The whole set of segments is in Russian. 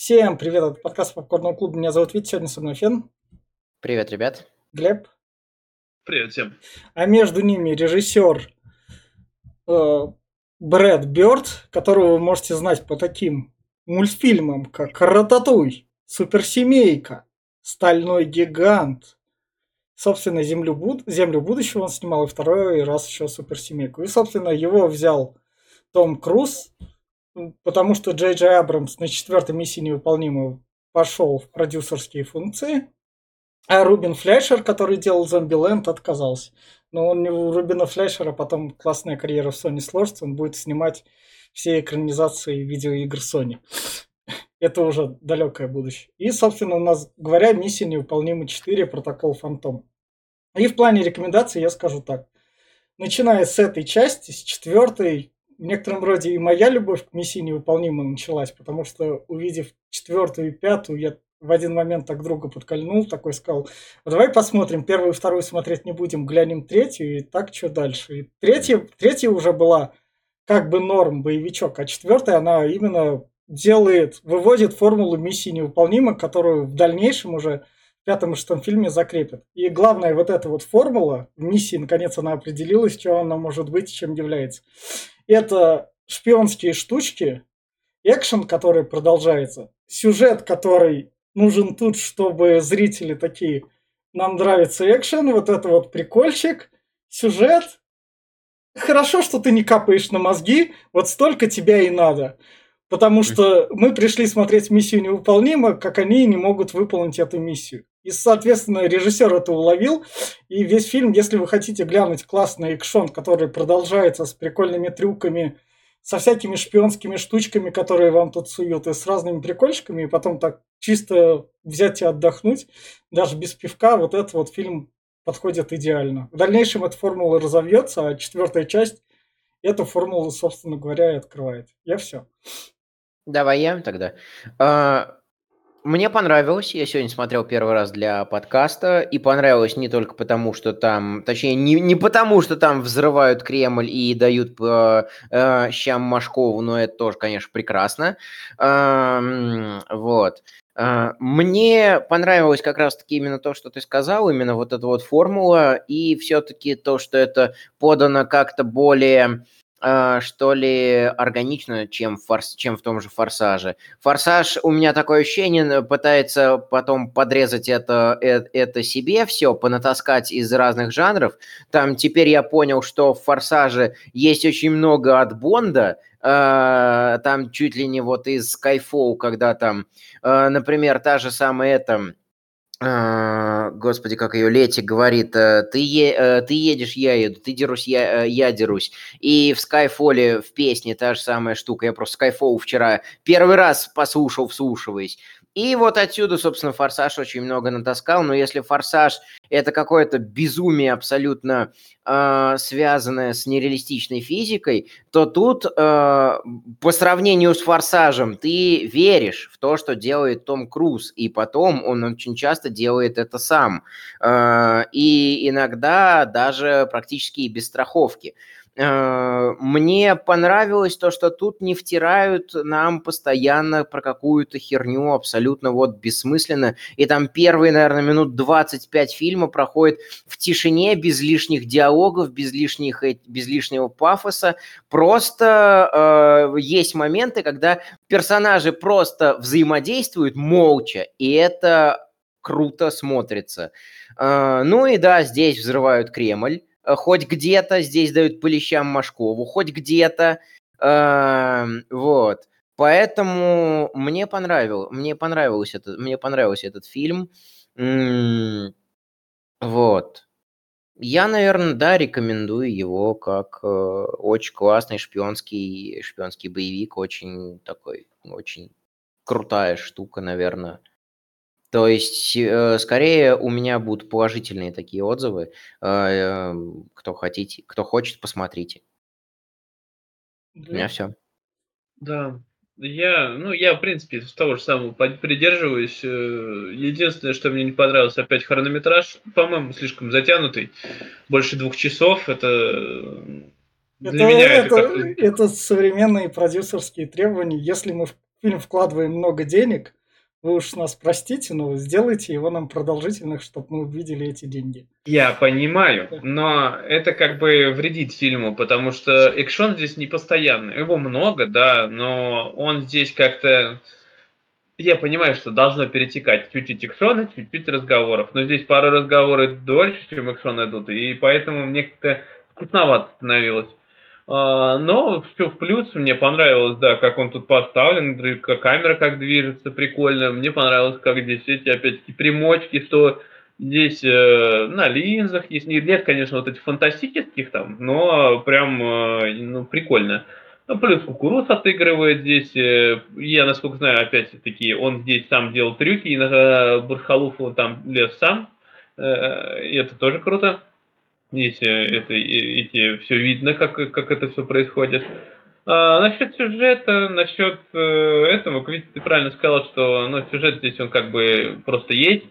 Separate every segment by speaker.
Speaker 1: Всем привет, это подкаст Попкорного клуба. Меня зовут Витя, сегодня со мной Фен.
Speaker 2: Привет, ребят.
Speaker 1: Глеб.
Speaker 3: Привет всем.
Speaker 1: А между ними режиссер э, Брэд Бёрд, которого вы можете знать по таким мультфильмам, как «Рататуй», «Суперсемейка», «Стальной гигант», собственно, «Землю, буд... «Землю будущего» он снимал, и второй раз еще «Суперсемейку». И, собственно, его взял том Круз, потому что Джей Джей Абрамс на четвертой миссии невыполнимую пошел в продюсерские функции, а Рубин Флешер, который делал Зомбиленд, отказался. Но он, у Рубина Флешера потом классная карьера в Sony сложится, он будет снимать все экранизации видеоигр Sony. Это уже далекое будущее. И, собственно, у нас, говоря, миссия невыполнима 4, протокол Фантом. И в плане рекомендаций я скажу так. Начиная с этой части, с четвертой, в некотором роде и моя любовь к миссии невыполнима началась, потому что, увидев четвертую и пятую, я в один момент так друга подкольнул, такой сказал, а давай посмотрим, первую и вторую смотреть не будем, глянем третью, и так что дальше. И третья, третья уже была как бы норм, боевичок, а четвертая, она именно делает, выводит формулу миссии невыполнима, которую в дальнейшем уже в пятом и шестом фильме закрепят. И главное, вот эта вот формула в миссии, наконец, она определилась, что она может быть и чем является. Это шпионские штучки, экшен, который продолжается, сюжет, который нужен тут, чтобы зрители такие, нам нравится экшен, вот это вот прикольчик, сюжет. Хорошо, что ты не капаешь на мозги, вот столько тебя и надо. Потому что мы пришли смотреть миссию невыполнима, как они не могут выполнить эту миссию. И, соответственно, режиссер это уловил. И весь фильм, если вы хотите глянуть классный экшон, который продолжается с прикольными трюками, со всякими шпионскими штучками, которые вам тут суют, и с разными прикольчиками, и потом так чисто взять и отдохнуть, даже без пивка, вот этот вот фильм подходит идеально. В дальнейшем эта формула разовьется, а четвертая часть эту формулу, собственно говоря, и открывает. Я все.
Speaker 2: Давай я тогда. А, мне понравилось, я сегодня смотрел первый раз для подкаста, и понравилось не только потому, что там, точнее, не, не потому, что там взрывают Кремль и дают э, э, щам Машкову, но это тоже, конечно, прекрасно. Э, вот. Э, мне понравилось как раз-таки именно то, что ты сказал, именно вот эта вот формула, и все-таки то, что это подано как-то более а, что ли, органично, чем, форс, чем в том же «Форсаже». «Форсаж» у меня такое ощущение, пытается потом подрезать это, это, это себе все, понатаскать из разных жанров. Там теперь я понял, что в «Форсаже» есть очень много от Бонда, э, там чуть ли не вот из Skyfall, когда там, э, например, та же самая эта господи, как ее Лети говорит, э, ты, е, э, ты едешь, я еду, ты дерусь, я, э, я дерусь. И в Skyfall в песне та же самая штука. Я просто Skyfall вчера первый раз послушал, вслушиваясь. И вот отсюда, собственно, Форсаж очень много натаскал. Но если Форсаж это какое-то безумие абсолютно э, связанное с нереалистичной физикой, то тут э, по сравнению с Форсажем ты веришь в то, что делает Том Круз, и потом он очень часто делает это сам. Э, и иногда даже практически без страховки. Э, мне понравилось то, что тут не втирают нам постоянно про какую-то херню абсолютно вот бессмысленно. И там первые, наверное, минут 25 фильма проходит в тишине, без лишних диалогов, без, лишних, без лишнего пафоса. Просто э, есть моменты, когда персонажи просто взаимодействуют молча, и это круто смотрится. Э, ну и да, здесь взрывают Кремль. Э, хоть где-то здесь дают по лещам Машкову, хоть где-то. Э, вот. Поэтому мне понравил, мне понравился этот, мне понравился этот фильм. Вот. Я, наверное, да, рекомендую его как э, очень классный шпионский шпионский боевик, очень такой, очень крутая штука, наверное. То есть, э, скорее у меня будут положительные такие отзывы. Э, эм, кто хотите, кто хочет, посмотрите. У меня все.
Speaker 3: Да. Я, ну, я, в принципе, с того же самого придерживаюсь. Э, единственное, что мне не понравилось, опять хронометраж, по-моему, слишком затянутый. Больше двух часов. Это
Speaker 1: для это, меня это, это, это современные продюсерские требования. Если мы фильм вкладываем много денег, вы уж нас простите, но сделайте его нам продолжительных, чтобы мы увидели эти деньги.
Speaker 3: Я понимаю, но это как бы вредит фильму, потому что экшон здесь не постоянный. Его много, да, но он здесь как-то... Я понимаю, что должно перетекать чуть-чуть экшона, чуть-чуть разговоров, но здесь пару разговоров дольше, чем экшон идут, и поэтому мне как-то скучновато становилось. А, но все в плюс, мне понравилось, да, как он тут поставлен, камера как движется, прикольно. Мне понравилось, как здесь эти, опять-таки, примочки, что здесь э, на линзах есть. Нет, конечно, вот этих фантастических там, но прям, э, ну, прикольно. Ну, плюс кукуруз отыгрывает здесь. Э, я, насколько знаю, опять-таки, он здесь сам делал трюки, и на Бурхалуфу там лез сам. Э, и это тоже круто. Здесь это, эти, все видно, как, как это все происходит. А, насчет сюжета, насчет э, этого, видите, ты правильно сказал, что ну, сюжет здесь он как бы просто есть.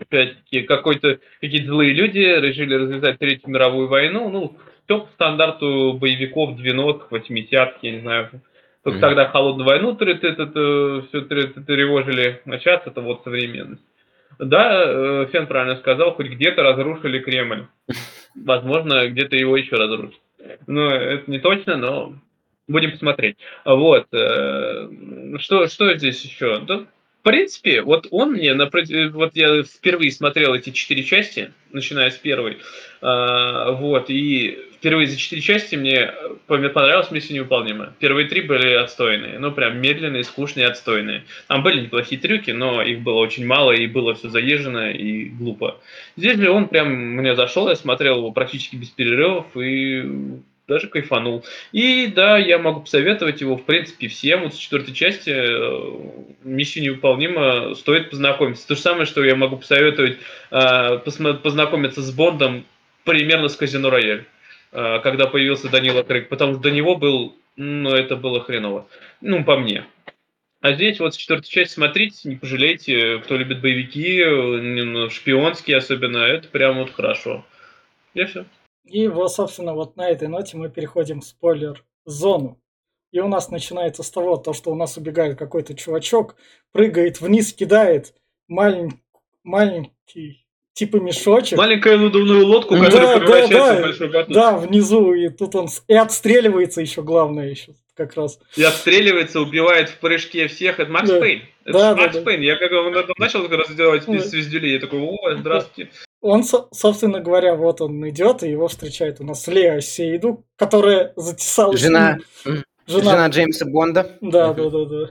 Speaker 3: Опять-таки, какой-то, какие-то злые люди решили развязать Третью мировую войну. Ну, все по стандарту боевиков 90-х, 80-х, я не знаю. Только mm-hmm. тогда холодную войну все тревожили, а сейчас это вот современность. Да, э, Фен правильно сказал, хоть где-то разрушили Кремль. Возможно, где-то его еще разрушат. Ну, это не точно, но будем посмотреть. Вот. Э, что, что здесь еще? Да, в принципе, вот он мне, вот я впервые смотрел эти четыре части, начиная с первой, а, вот, и впервые за четыре части мне понравилась миссия невыполнима. Первые три были отстойные, ну прям медленные, скучные, отстойные. Там были неплохие трюки, но их было очень мало, и было все заезжено и глупо. Здесь же он прям мне зашел, я смотрел его практически без перерывов, и даже кайфанул. И да, я могу посоветовать его, в принципе, всем. Вот с четвертой части э, миссия невыполнима, стоит познакомиться. То же самое, что я могу посоветовать э, познакомиться с Бондом примерно с Казино Рояль, э, когда появился Данила Крейг, потому что до него был, ну, это было хреново. Ну, по мне. А здесь вот с четвертой части смотрите, не пожалейте, кто любит боевики, шпионские особенно, это прям вот хорошо. Я все.
Speaker 1: И вот, собственно, вот на этой ноте мы переходим в спойлер-зону. И у нас начинается с того, то, что у нас убегает какой-то чувачок, прыгает вниз, кидает малень... маленький типа мешочек.
Speaker 3: Маленькую надувную лодку, которая да, превращается да, в большой батут.
Speaker 1: Да, внизу, и тут он и отстреливается еще, главное, еще как раз.
Speaker 3: И отстреливается, убивает в прыжке всех. Это Макс да. Пейн. Это да, Макс да, Пейн. Да. Я как он начал как раз делать да. звездюлей, я такой, о, здравствуйте.
Speaker 1: Он, собственно говоря, вот он идет, и его встречает у нас Лео Сейду, которая затесалась...
Speaker 2: Жена, жена, жена Джеймса Бонда.
Speaker 1: Да, да, да, да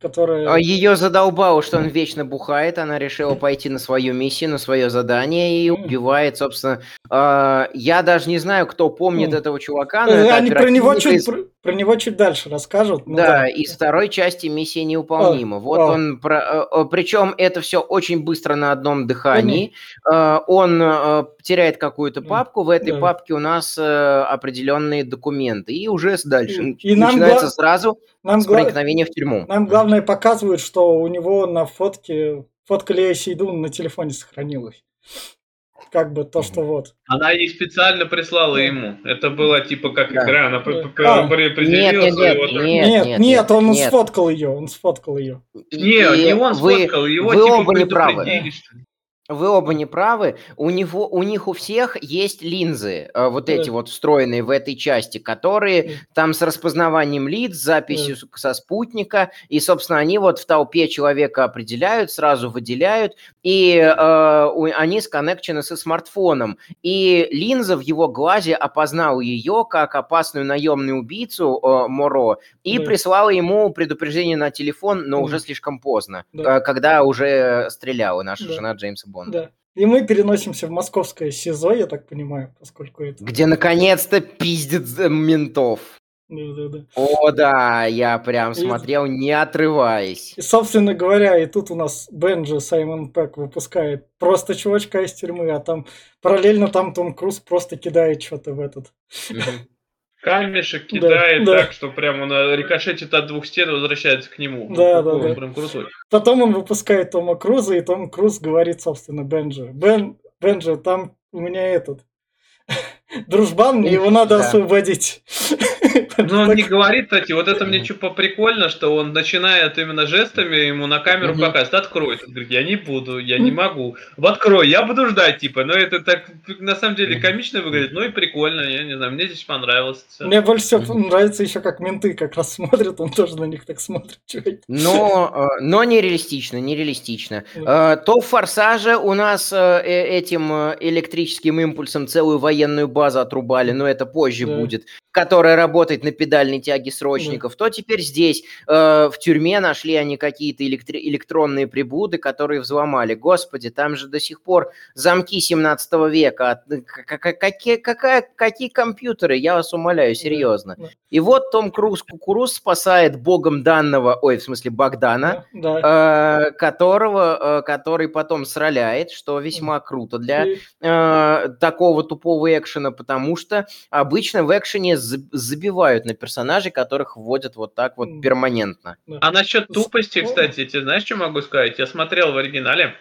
Speaker 2: которая... А Ее задолбало, что он вечно бухает, она решила пойти на свою миссию, на свое задание и убивает, собственно... Э, я даже не знаю, кто помнит mm. этого чувака, но
Speaker 1: э, Они про него, чуть, из... про, про него чуть дальше расскажут.
Speaker 2: Ну, да, да, из второй части миссия неуполнима. А, вот а. он... Про... Э, Причем это все очень быстро на одном дыхании. Mm. Он теряет какую-то папку, в этой да. папке у нас определенные документы. И уже дальше и начинается нам сразу нам с проникновения в тюрьму.
Speaker 1: Нам главное показывают, что у него на фотке фотка Лея Сейдун на телефоне сохранилась. Как бы то, что вот.
Speaker 3: Она ей специально прислала ему. Это было типа как да. игра, она а,
Speaker 1: определила нет, нет, нет, нет, нет, нет, он нет. сфоткал ее, он сфоткал ее.
Speaker 3: Не, не он сфоткал, его
Speaker 2: вы типа оба не правы. Вы оба не правы. У, него, у них у всех есть линзы, э, вот эти вот встроенные в этой части, которые там с распознаванием лиц, записью со спутника, и, собственно, они вот в толпе человека определяют, сразу выделяют, и э, они сконнекчены со смартфоном. И линза в его глазе опознала ее как опасную наемную убийцу э, Моро и да. прислала ему предупреждение на телефон, но да. уже слишком поздно, да. э, когда уже стреляла наша да. жена Джеймса Бонда.
Speaker 1: Да. И мы переносимся в московское СИЗО, я так понимаю, поскольку это...
Speaker 2: Где наконец-то пиздит ментов.
Speaker 1: Да, да, да.
Speaker 2: О, да, я прям и, смотрел, не отрываясь.
Speaker 1: И, собственно говоря, и тут у нас Бенджи Саймон Пэк выпускает просто чувачка из тюрьмы, а там параллельно там Том Круз просто кидает что-то в этот
Speaker 3: камешек кидает да, так, да. что прям он э, рикошетит от двух стен и возвращается к нему.
Speaker 1: Да, да, да. Прям крутой. Потом он выпускает Тома Круза, и Том Круз говорит, собственно, Бенджи. Бен, Бенджи, там у меня этот... дружбан, мне его надо освободить.
Speaker 3: Ну, он не говорит, кстати, вот это мне что прикольно, что он начинает именно жестами ему на камеру показывать, открой. Он говорит, я не буду, я не могу. Открой, я буду ждать, типа. Но это так, на самом деле, комично выглядит, ну и прикольно, я не знаю, мне здесь понравилось.
Speaker 1: Мне больше всего нравится еще, как менты как раз смотрят, он тоже на них так смотрит.
Speaker 2: Но, э, но нереалистично, нереалистично. Э, то в «Форсаже» у нас э, этим электрическим импульсом целую военную базу отрубали, но это позже будет, которая работает на педальной тяге срочников, да. то теперь здесь э, в тюрьме нашли они какие-то электри- электронные приблуды, которые взломали. Господи, там же до сих пор замки 17 века. Какие, какая, какие компьютеры? Я вас умоляю, серьезно. Да. И вот Том Круз Кукуруз спасает богом данного, ой, в смысле Богдана, да. э, которого, э, который потом сроляет, что весьма круто для э, такого тупого экшена, потому что обычно в экшене забивают на персонажей, которых вводят вот так вот перманентно.
Speaker 3: А насчет тупости, кстати, тебе знаешь, что могу сказать? Я смотрел в оригинале,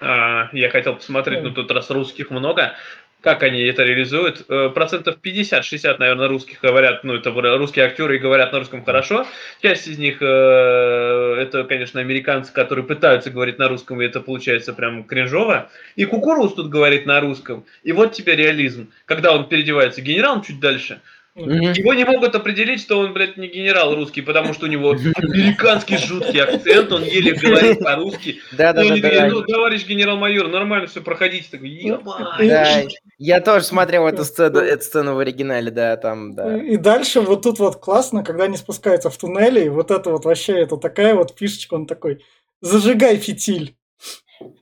Speaker 3: а, я хотел посмотреть, но тут раз русских много, как они это реализуют. Э, процентов 50-60, наверное, русских говорят, ну, это русские актеры и говорят на русском хорошо. Часть из них, э, это, конечно, американцы, которые пытаются говорить на русском, и это получается прям кринжово. И Кукуруз тут говорит на русском. И вот тебе реализм. Когда он переодевается генералом чуть дальше, Mm-hmm. Его не могут определить, что он, блядь, не генерал русский, потому что у него американский жуткий акцент, он еле говорит по-русски. Да, да, да. Ну, товарищ генерал-майор, нормально все, проходите. Такой,
Speaker 2: да, я тоже смотрел эту сцену, эту сцену в оригинале, да, там, да.
Speaker 1: И дальше вот тут вот классно, когда они спускаются в туннели, и вот это вот вообще, это такая вот фишечка, он такой, зажигай фитиль.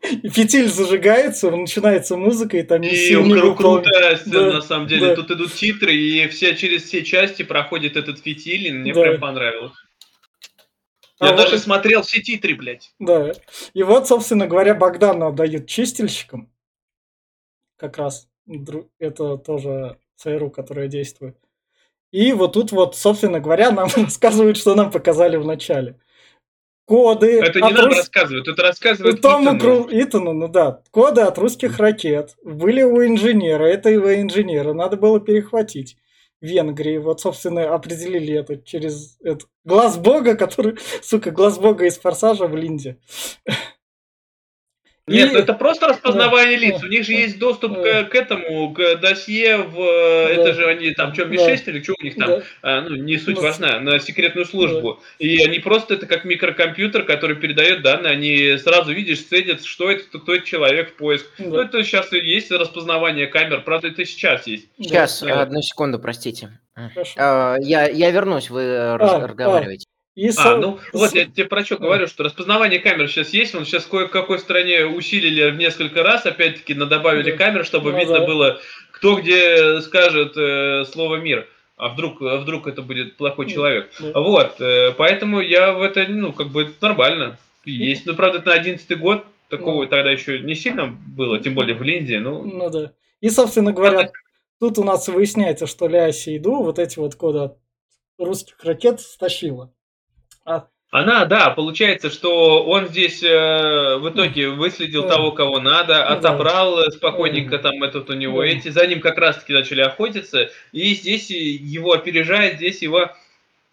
Speaker 1: И фитиль зажигается, начинается музыка, и там
Speaker 3: И кру- крутая сцена, да, на самом деле. Да. Тут идут титры, и все через все части проходит этот фитиль, и мне да. прям понравилось. А Я а даже вот... смотрел все титры, блядь.
Speaker 1: Да. И вот, собственно говоря, Богдана отдают чистильщикам. Как раз. Это тоже ЦРУ, которая действует. И вот тут вот, собственно говоря, нам рассказывают, что нам показали в начале коды.
Speaker 3: Это не нам рус... рассказывают, это рассказывают
Speaker 1: Тому Итану. Кру... Итану, ну да. Коды от русских ракет были у инженера, это его инженера, надо было перехватить. Венгрии, вот, собственно, определили это через это. глаз бога, который, сука, глаз бога из форсажа в Линде.
Speaker 3: Нет, ну это просто распознавание лиц. У них же есть доступ к, к этому, к досье в... Это же они там, что, Ми-6 или что у них там? А, ну, не суть важна, на секретную службу. И они просто, это как микрокомпьютер, который передает данные, они сразу, видишь, цедят, что это, кто этот человек в поиск. Ну, это сейчас есть распознавание камер, правда, это сейчас есть.
Speaker 2: Сейчас, одну секунду, простите. А, я, я вернусь, вы а, разговариваете.
Speaker 3: И а, ну вот я тебе про что говорю, что распознавание камер сейчас есть, он сейчас кое в какой стране усилили в несколько раз, опять-таки добавили да. камер, чтобы ну, видно да. было, кто где скажет э, слово мир. А вдруг, а вдруг это будет плохой человек. Да. Вот, э, поэтому я в это, ну, как бы нормально. Есть. Ну, правда, это на 11 год, такого ну. тогда еще не сильно было, тем более в Линде. Ну,
Speaker 1: ну да. И, собственно говоря, тут у нас выясняется, что Ля Сейду вот эти вот коды русских ракет стащила.
Speaker 3: А. Она, да, получается, что он здесь э, в итоге выследил да. того, кого надо, отобрал да. спокойненько там этот у него да. эти, за ним как раз-таки начали охотиться, и здесь его опережает, здесь его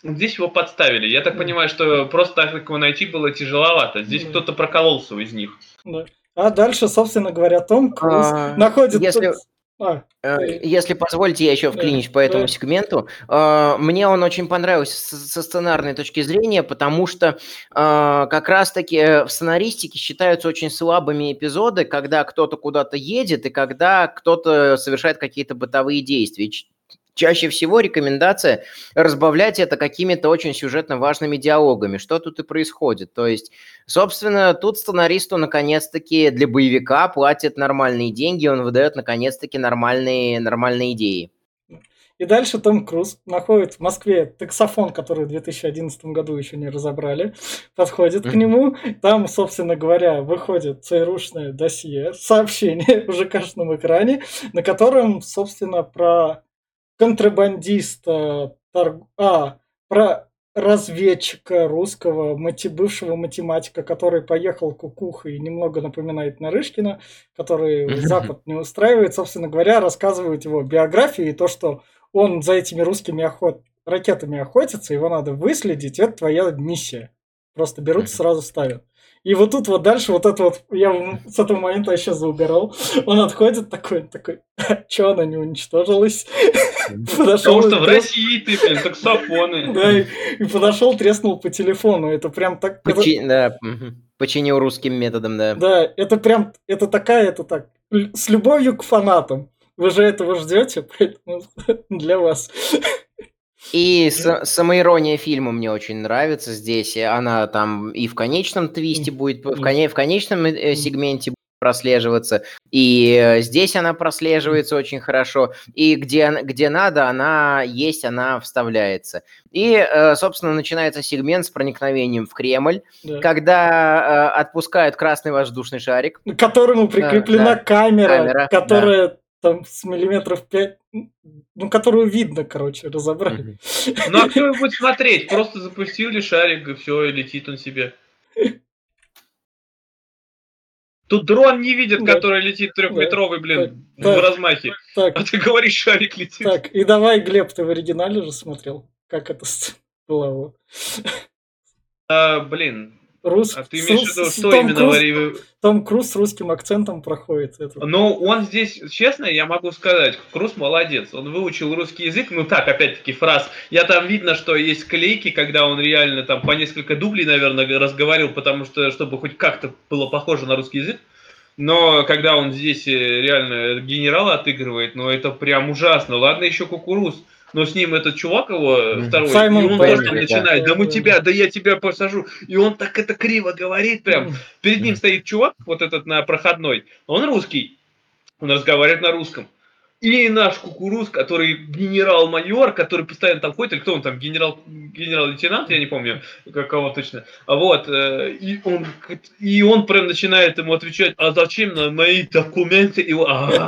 Speaker 3: Здесь его подставили. Я так понимаю, что просто так его найти было тяжеловато. Здесь да. кто-то прокололся из них.
Speaker 1: Да. А дальше, собственно говоря, Том Круз а, находит...
Speaker 2: Если... А, э, Если позволите, я еще вклинюсь по этому сегменту. А, мне он очень понравился со сценарной точки зрения, потому что а, как раз-таки в сценаристике считаются очень слабыми эпизоды, когда кто-то куда-то едет и когда кто-то совершает какие-то бытовые действия. Чаще всего рекомендация разбавлять это какими-то очень сюжетно важными диалогами. Что тут и происходит? То есть, собственно, тут сценаристу наконец-таки для боевика платят нормальные деньги, он выдает наконец-таки нормальные, нормальные идеи.
Speaker 1: И дальше Том Круз находит в Москве таксофон, который в 2011 году еще не разобрали, подходит mm-hmm. к нему. Там, собственно говоря, выходит ЦРУшное досье, сообщение в ЖКшном экране, на котором, собственно, про контрабандиста, торг... а, про разведчика русского, мати, бывшего математика, который поехал кукухой и немного напоминает Нарышкина, который Запад не устраивает, собственно говоря, рассказывает его биографию и то, что он за этими русскими охот... ракетами охотится, его надо выследить, это твоя миссия. Просто берут и сразу ставят. И вот тут вот дальше вот это вот, я с этого момента вообще заугорал. Он отходит такой, такой, что она не уничтожилась?
Speaker 3: Потому что в России ты, блин, таксофоны.
Speaker 1: Да, и, подошел, треснул по телефону. Это прям так...
Speaker 2: Починил русским методом, да.
Speaker 1: Да, это прям, это такая, это так, с любовью к фанатам. Вы же этого ждете, поэтому для вас.
Speaker 2: И с- самоирония фильма мне очень нравится здесь. Она там и в конечном твисте будет, в, коне- в конечном э, сегменте будет прослеживаться. И э, здесь она прослеживается очень хорошо. И где, где надо, она есть, она вставляется. И, э, собственно, начинается сегмент с проникновением в Кремль, да. когда отпускают красный воздушный шарик.
Speaker 1: К которому прикреплена да, камера, камера, которая да там с миллиметров 5, ну, которую видно, короче, разобрали.
Speaker 3: Ну, а кто будет смотреть? Просто запустили шарик, и все, и летит он себе. Тут дрон не видит, да. который летит трехметровый, блин, так, в размахе. Так, а ты говоришь, шарик летит.
Speaker 1: Так, и давай, Глеб, ты в оригинале же смотрел? Как это было?
Speaker 3: А, блин,
Speaker 1: Рус...
Speaker 3: А ты имеешь в виду, что
Speaker 1: Том
Speaker 3: именно
Speaker 1: Круз...
Speaker 3: вари...
Speaker 1: Том Круз с русским акцентом проходит.
Speaker 3: Это. Ну, он здесь, честно, я могу сказать, Круз молодец. Он выучил русский язык, ну так, опять-таки, фраз. Я там видно, что есть клейки, когда он реально там по несколько дублей, наверное, разговаривал, потому что, чтобы хоть как-то было похоже на русский язык. Но когда он здесь э, реально генерала отыгрывает, ну это прям ужасно. Ладно, еще кукуруз но с ним этот чувак его второй, Саймон и он Бэйли, просто начинает, да. да мы тебя, да я тебя посажу, и он так это криво говорит прям, перед ним стоит чувак, вот этот на проходной, он русский, он разговаривает на русском, и наш кукуруз, который генерал-майор, который постоянно там ходит, или кто он там, генерал, генерал-лейтенант, я не помню, какого точно. А вот, э, и он, и он прям начинает ему отвечать, а зачем на мои документы? И а,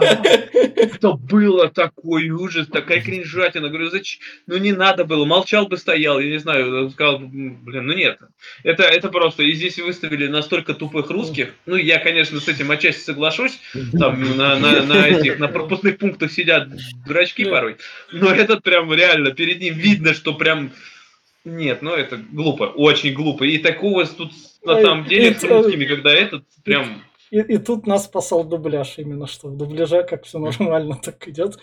Speaker 3: это было такой ужас, такая кринжатина. Говорю, зачем? Ну не надо было, молчал бы стоял, я не знаю, сказал, блин, ну нет. Это, это просто, и здесь выставили настолько тупых русских, ну я, конечно, с этим отчасти соглашусь, там на, на, на этих, на пропускных пунктах пунктах сидят дурачки порой, но этот прям реально, перед ним видно, что прям... Нет, ну это глупо, очень глупо. И такого тут на самом деле с русскими, когда этот прям...
Speaker 1: И, и тут нас спасал дубляж именно, что в дубляже как все нормально так идет.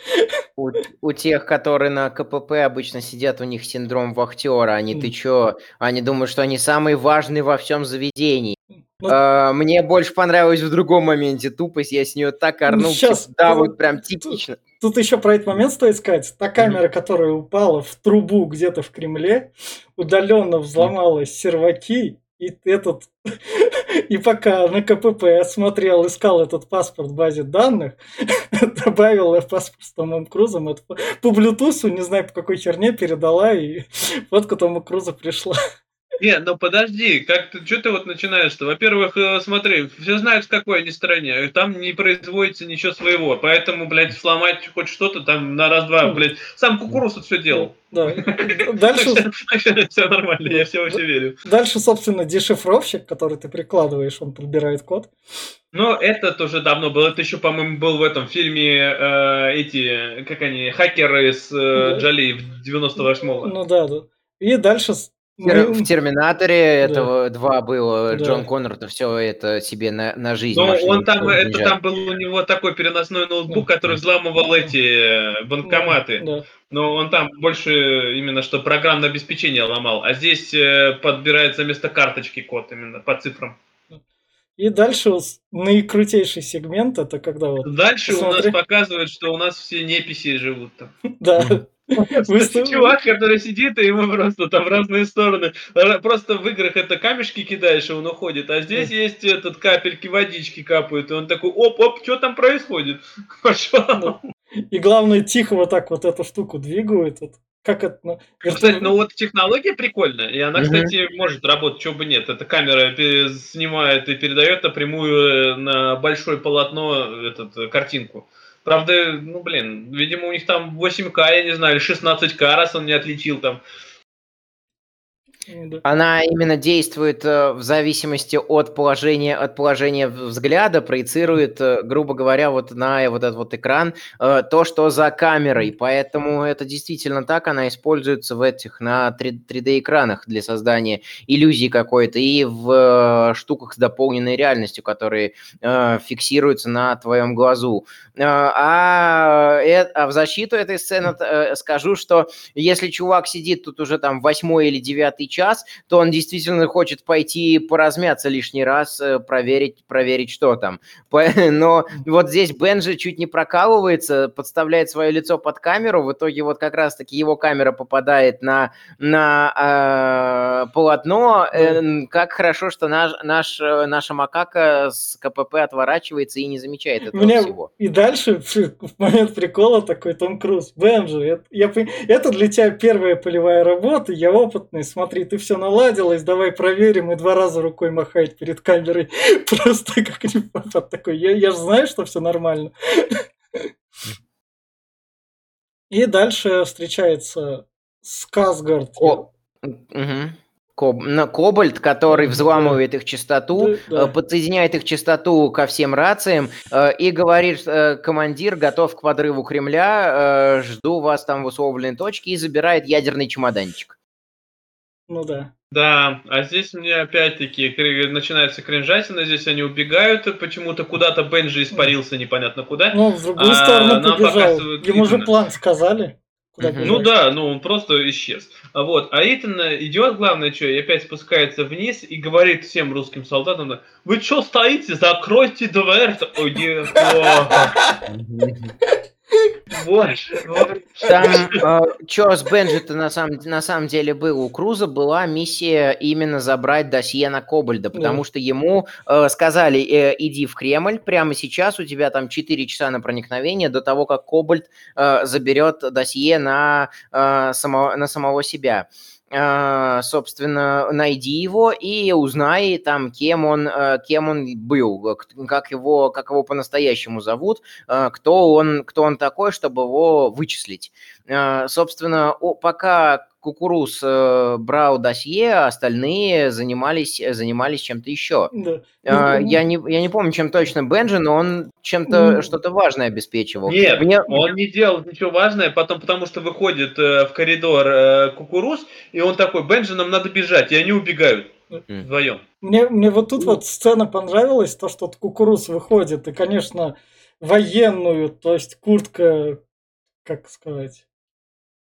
Speaker 2: У, у тех, которые на КПП обычно сидят, у них синдром вахтера. Они ты чё? Они думают, что они самые важные во всем заведении. Ну, а, мне больше понравилось в другом моменте тупость, я с нее так ну, орнул. Сейчас, да, вот прям типично.
Speaker 1: Тут, тут еще про этот момент стоит сказать. Та камера, которая упала в трубу где-то в Кремле, удаленно взломалась серваки, и этот и пока на КПП смотрел, искал этот паспорт в базе данных, добавил паспорт с Томом Крузом, это по Bluetooth, не знаю по какой херне, передала, и фотка Тома Круза пришла.
Speaker 3: Не, ну подожди, как ты, что ты вот начинаешь-то? Во-первых, э, смотри, все знают, в какой они стране, там не производится ничего своего, поэтому, блядь, сломать хоть что-то там на раз-два, блядь, сам кукуруз все делал. Да. Дальше... Все нормально, я все вообще верю.
Speaker 1: Дальше, собственно, дешифровщик, который ты прикладываешь, он подбирает код.
Speaker 3: Ну, это тоже давно было. Это еще, по-моему, был в этом фильме э, эти, как они, хакеры с э, Джоли в 98-го.
Speaker 1: Ну да, да. И дальше
Speaker 2: ну, в Терминаторе этого два было, да. Джон Коннор-то все это себе на, на жизнь.
Speaker 3: Ну, он там, это там был у него такой переносной ноутбук, который взламывал эти э, банкоматы. Да. Но он там больше именно что программное обеспечение ломал. А здесь э, подбирается вместо карточки код именно по цифрам.
Speaker 1: И дальше наикрутейший сегмент, это когда вот...
Speaker 3: Дальше посмотри... у нас показывают, что у нас все неписи живут там.
Speaker 1: Да.
Speaker 3: Чувак, который сидит, и ему просто там в разные стороны. Просто в играх это камешки кидаешь, и он уходит. А здесь есть этот капельки водички капают. И он такой, оп-оп, что там происходит? Пошел.
Speaker 1: И главное, тихо вот так вот эту штуку двигают. Как это? Ну,
Speaker 3: кстати, ну вот технология прикольная, и она, кстати, может работать, чего бы нет. Эта камера снимает и передает напрямую на большое полотно этот, картинку. Правда, ну, блин, видимо, у них там 8К, я не знаю, или 16К, раз он не отличил там.
Speaker 1: Да.
Speaker 2: Она именно действует э, в зависимости от положения, от положения взгляда, проецирует, э, грубо говоря, вот на вот этот вот экран э, то, что за камерой. Поэтому это действительно так, она используется в этих, на 3D-экранах для создания иллюзии какой-то и в штуках с дополненной реальностью, которые фиксируются на твоем глазу. А, а в защиту этой сцены скажу, что если чувак сидит тут уже там восьмой или девятый час, то он действительно хочет пойти поразмяться лишний раз, э, проверить, проверить, что там. Но вот здесь Бенджи чуть не прокалывается, подставляет свое лицо под камеру, в итоге вот как раз-таки его камера попадает на, на э, полотно. Э, как хорошо, что наш, наш, э, наша макака с КПП отворачивается и не замечает этого
Speaker 1: Мне
Speaker 2: всего.
Speaker 1: И дальше в момент прикола такой Том Круз. Бенджи, это, я, это для тебя первая полевая работа, я опытный, смотри, ты все наладилось, давай проверим, и два раза рукой махает перед камерой. Просто как непопад такой, я, я же знаю, что все нормально. И дальше встречается Сказгард.
Speaker 2: О, угу. Коб... Кобальт, который взламывает их частоту, да, да. подсоединяет их частоту ко всем рациям э, и говорит, э, командир готов к подрыву Кремля, э, жду вас там в условленной точке и забирает ядерный чемоданчик.
Speaker 1: Ну да.
Speaker 3: Да, а здесь мне опять-таки начинается кринжатина, здесь они убегают, почему-то куда-то Бенджи испарился непонятно куда.
Speaker 1: Ну, в другую а, сторону побежал. Ему же план сказали.
Speaker 3: Куда угу. Ну да, ну он просто исчез. А вот, а Итан идет, главное, что, и опять спускается вниз и говорит всем русским солдатам, вы что стоите, закройте дверь. Ой,
Speaker 2: Боже, Там, э, с Бенджи-то на самом, на самом деле было? У Круза была миссия именно забрать досье на Кобальда, потому да. что ему э, сказали, э, иди в Кремль, прямо сейчас у тебя там 4 часа на проникновение до того, как Кобальд э, заберет досье на, э, само, на самого себя. Собственно, найди его и узнай там, кем он, э, кем он был, как его, как его по-настоящему зовут, э, кто он, кто он такой, чтобы его вычислить. Собственно, пока Кукуруз э, брал досье, а остальные занимались, занимались чем-то еще. Да. А, я, не, я не помню, чем точно Бенджи, но он чем-то что-то важное обеспечивал.
Speaker 3: Нет, Мне... он не делал ничего важное, потом потому что выходит э, в коридор э, Кукуруз, и он такой, Бенджи, нам надо бежать, и они убегают вдвоем.
Speaker 1: Мне, мне вот тут вот сцена понравилась, то, что Кукуруз выходит, и, конечно, военную, то есть куртка, как сказать,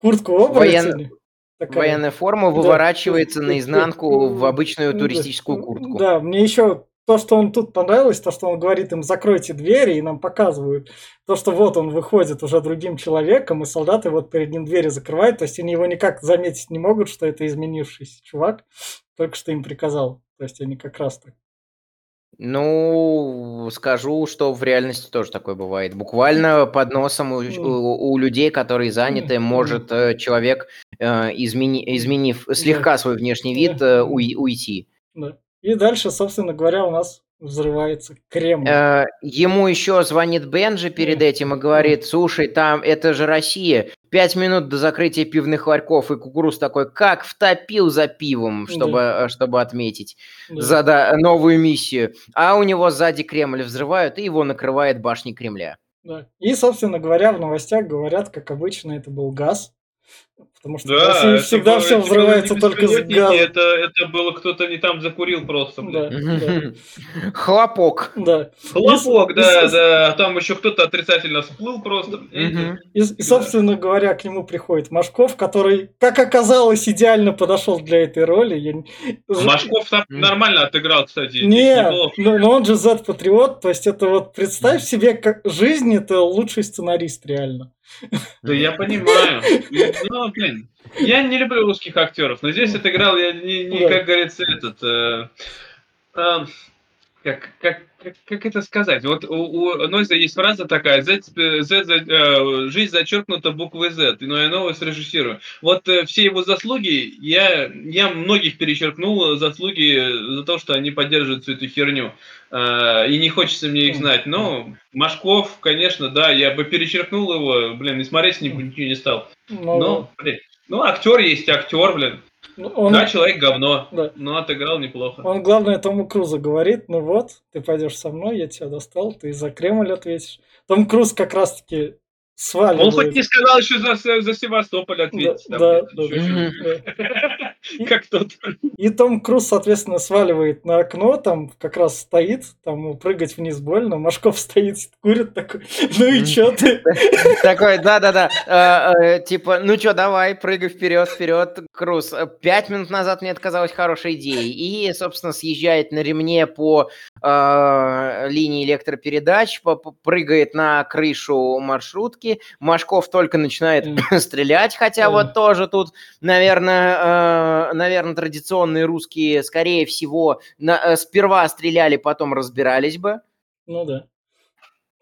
Speaker 1: куртку оборотень. Воен...
Speaker 2: Такая... Военная форма выворачивается да. наизнанку в обычную туристическую куртку.
Speaker 1: Да, мне еще то, что он тут понравилось, то, что он говорит им, закройте двери, и нам показывают. То, что вот он выходит уже другим человеком, и солдаты вот перед ним двери закрывают, то есть они его никак заметить не могут, что это изменившийся чувак, только что им приказал. То есть они как раз так
Speaker 2: ну, скажу, что в реальности тоже такое бывает. Буквально под носом у, у, у людей, которые заняты, может э, человек, э, измени, изменив слегка свой внешний вид, э, уй, уйти.
Speaker 1: Да. И дальше, собственно говоря, у нас взрывается Кремль.
Speaker 2: Э, ему еще звонит Бенджи перед этим и говорит, слушай, там это же Россия, пять минут до закрытия пивных ларьков, и Кукуруз такой, как втопил за пивом, чтобы, да. Э, чтобы отметить да. за да, новую миссию. А у него сзади Кремль взрывают, и его накрывает башни Кремля.
Speaker 1: Да. И, собственно говоря, в новостях говорят, как обычно, это был газ. Потому что
Speaker 3: да,
Speaker 1: всегда все взрывается только с газом.
Speaker 3: Это, это было кто-то не там закурил просто. Да,
Speaker 2: Хлопок.
Speaker 1: Да.
Speaker 3: Хлопок, да, да. Там еще кто-то отрицательно всплыл просто.
Speaker 1: И, собственно говоря, к нему приходит Машков, который, как оказалось, идеально подошел для этой роли.
Speaker 3: Машков там нормально отыграл, кстати.
Speaker 1: Не, но он же Z-патриот, то есть это вот представь себе, как жизнь это лучший сценарист реально.
Speaker 3: Да я понимаю. Ну, блин, я не люблю русских актеров, но здесь отыграл я не, не как говорится, этот... Э, э, как, как, как, как это сказать? Вот у, у Нойза есть фраза такая, Z, Z, Z, жизнь зачеркнута буквой Z, но я новое срежиссирую. Вот э, все его заслуги, я, я многих перечеркнул заслуги за то, что они поддерживают всю эту херню. Э, и не хочется мне их знать. Но Машков, конечно, да, я бы перечеркнул его, блин, и смотреть с ним ничего не стал. Но, блин, ну, актер есть актер, блин.
Speaker 1: Он,
Speaker 3: Да, человек говно,
Speaker 1: Да.
Speaker 3: но отыграл неплохо.
Speaker 1: он, главное, Тому Крузу говорит, ну вот, ты пойдешь со мной, я тебя достал, ты за Кремль ответишь. Том Круз как раз-таки сваливает.
Speaker 3: Он хоть не сказал еще за, за Севастополь ответить.
Speaker 1: Да,
Speaker 3: там
Speaker 1: да.
Speaker 3: Как тот.
Speaker 1: И Том Круз, соответственно, сваливает на окно, там как раз стоит, там ему прыгать вниз больно, Машков стоит, курит такой, ну и чё ты?
Speaker 2: Такой, да-да-да, э, э, типа, ну чё, давай, прыгай вперед, вперед, Круз. Пять минут назад мне это казалось хорошей идеей. И, собственно, съезжает на ремне по э, линии электропередач, прыгает на крышу маршрутки. Машков только начинает стрелять, хотя вот тоже тут, наверное, наверное, традиционные русские, скорее всего, на- э, сперва стреляли, потом разбирались бы.
Speaker 1: Ну да.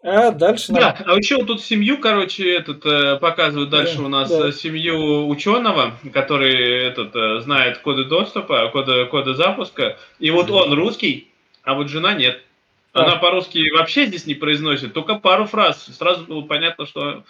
Speaker 1: А дальше
Speaker 3: Да, а еще тут семью, короче, этот э, показывают дальше
Speaker 1: Да,
Speaker 3: у нас
Speaker 1: да.
Speaker 3: э, семью ученого, который этот э, знает коды доступа, коды, коды запуска. И вот он русский, а вот жена нет. Она по-русски вообще здесь не произносит, только пару фраз. Сразу было понятно, что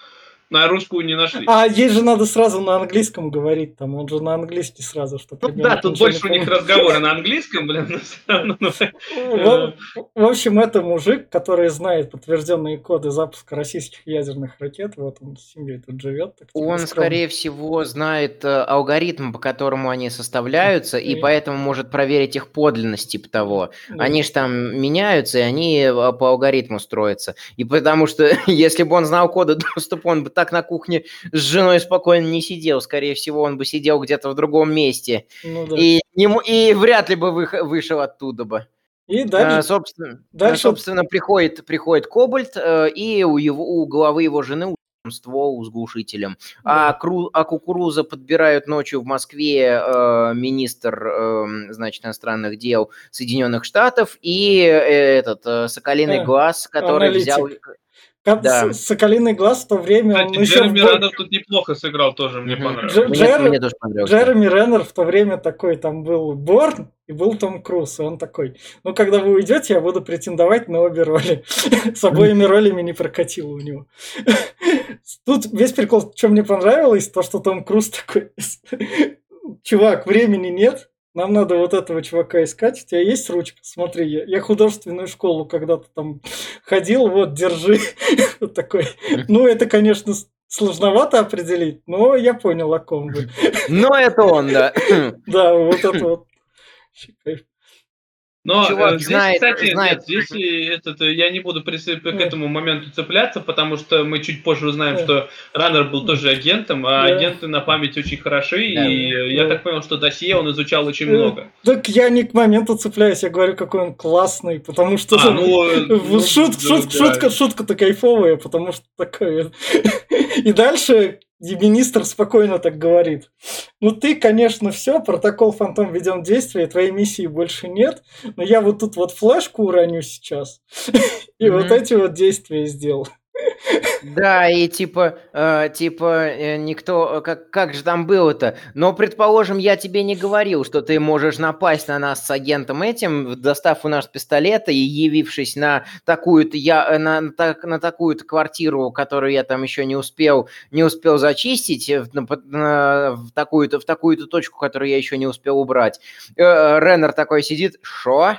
Speaker 3: на русскую не нашли.
Speaker 1: А ей же надо сразу на английском говорить, там он же на английский сразу, что
Speaker 3: Ну да, тут больше у них разговоры на английском, блин, ну,
Speaker 1: В, в общем, это мужик, который знает подтвержденные коды запуска российских ядерных ракет. Вот он с семьей тут живет. так типа
Speaker 2: Он,
Speaker 1: скромно.
Speaker 2: скорее всего, знает э, алгоритм, по которому они составляются, и поэтому может проверить их подлинность, типа того.
Speaker 1: Да.
Speaker 2: Они же там меняются, и они э, по алгоритму строятся. И потому что, если бы он знал коды доступа, он бы так на кухне с женой спокойно не сидел. Скорее всего, он бы сидел где-то в другом месте.
Speaker 1: Ну да.
Speaker 2: И, и вряд ли бы вышел оттуда бы.
Speaker 1: И
Speaker 2: А,
Speaker 1: дальше,
Speaker 2: собственно,
Speaker 1: дальше-
Speaker 2: собственно, приходит, приходит Кобальт, э, и у, его, у головы его жены ствол с глушителем. А, кру, а кукуруза подбирают ночью в Москве э, министр, э, значит, иностранных дел Соединенных Штатов и э, этот э, Соколиный
Speaker 1: Э,
Speaker 2: глаз, который
Speaker 1: аналитик.
Speaker 2: взял...
Speaker 1: как
Speaker 2: да.
Speaker 1: Соколиный глаз в то время он
Speaker 3: Кстати,
Speaker 1: еще...
Speaker 3: Джереми
Speaker 1: в бой-
Speaker 3: Раннер тут неплохо сыграл тоже, мне понравилось.
Speaker 1: Дж- Джер-
Speaker 2: мне тоже понравился.
Speaker 1: Джереми Реннер в то время такой, там был Борн и был Том Круз, и он такой, ну, когда вы уйдете, я буду претендовать на обе роли. С обоими ролями не прокатило у него. Тут весь прикол, что мне понравилось, то, что Том Круз такой, чувак, времени нет, нам надо вот этого чувака искать. У тебя есть ручка? Смотри, я, я художественную школу когда-то там ходил, вот, держи. Вот такой. Ну, это, конечно, сложновато определить, но я понял, о ком вы.
Speaker 2: Но это он, да.
Speaker 1: Да, вот это вот. Кайф.
Speaker 3: Но
Speaker 2: Чувак
Speaker 3: э, здесь,
Speaker 2: знает-
Speaker 3: кстати,
Speaker 2: знает.
Speaker 3: нет, здесь и этот, э, я не буду присып- к этому моменту цепляться, потому что мы чуть позже узнаем, что Раннер был тоже агентом, а агенты на память очень хороши, и я так понял, что досье он изучал очень
Speaker 1: Э,
Speaker 3: много.
Speaker 1: Так я не к моменту цепляюсь, я говорю, какой он классный, потому что...
Speaker 3: А, ну, ну,
Speaker 1: шут-
Speaker 3: да,
Speaker 1: шут-
Speaker 3: да.
Speaker 1: Шутка, шутка-то кайфовая, потому что такая... И дальше и министр спокойно так говорит. Ну ты, конечно, все, протокол Фантом введен в действие, твоей миссии больше нет, но я вот тут вот флешку уроню сейчас, и вот эти вот действия сделал.
Speaker 2: Да, и типа, э, типа, э, никто, э, как, как же там было-то? Но, предположим, я тебе не говорил, что ты можешь напасть на нас с агентом этим, достав у нас пистолеты и явившись на такую-то я, э, на, на так- на такую-то квартиру, которую я там еще не успел, не успел зачистить, э, в, на- в такую-то, в такую-то точку, которую я еще не успел убрать. Э, Реннер такой сидит, шо?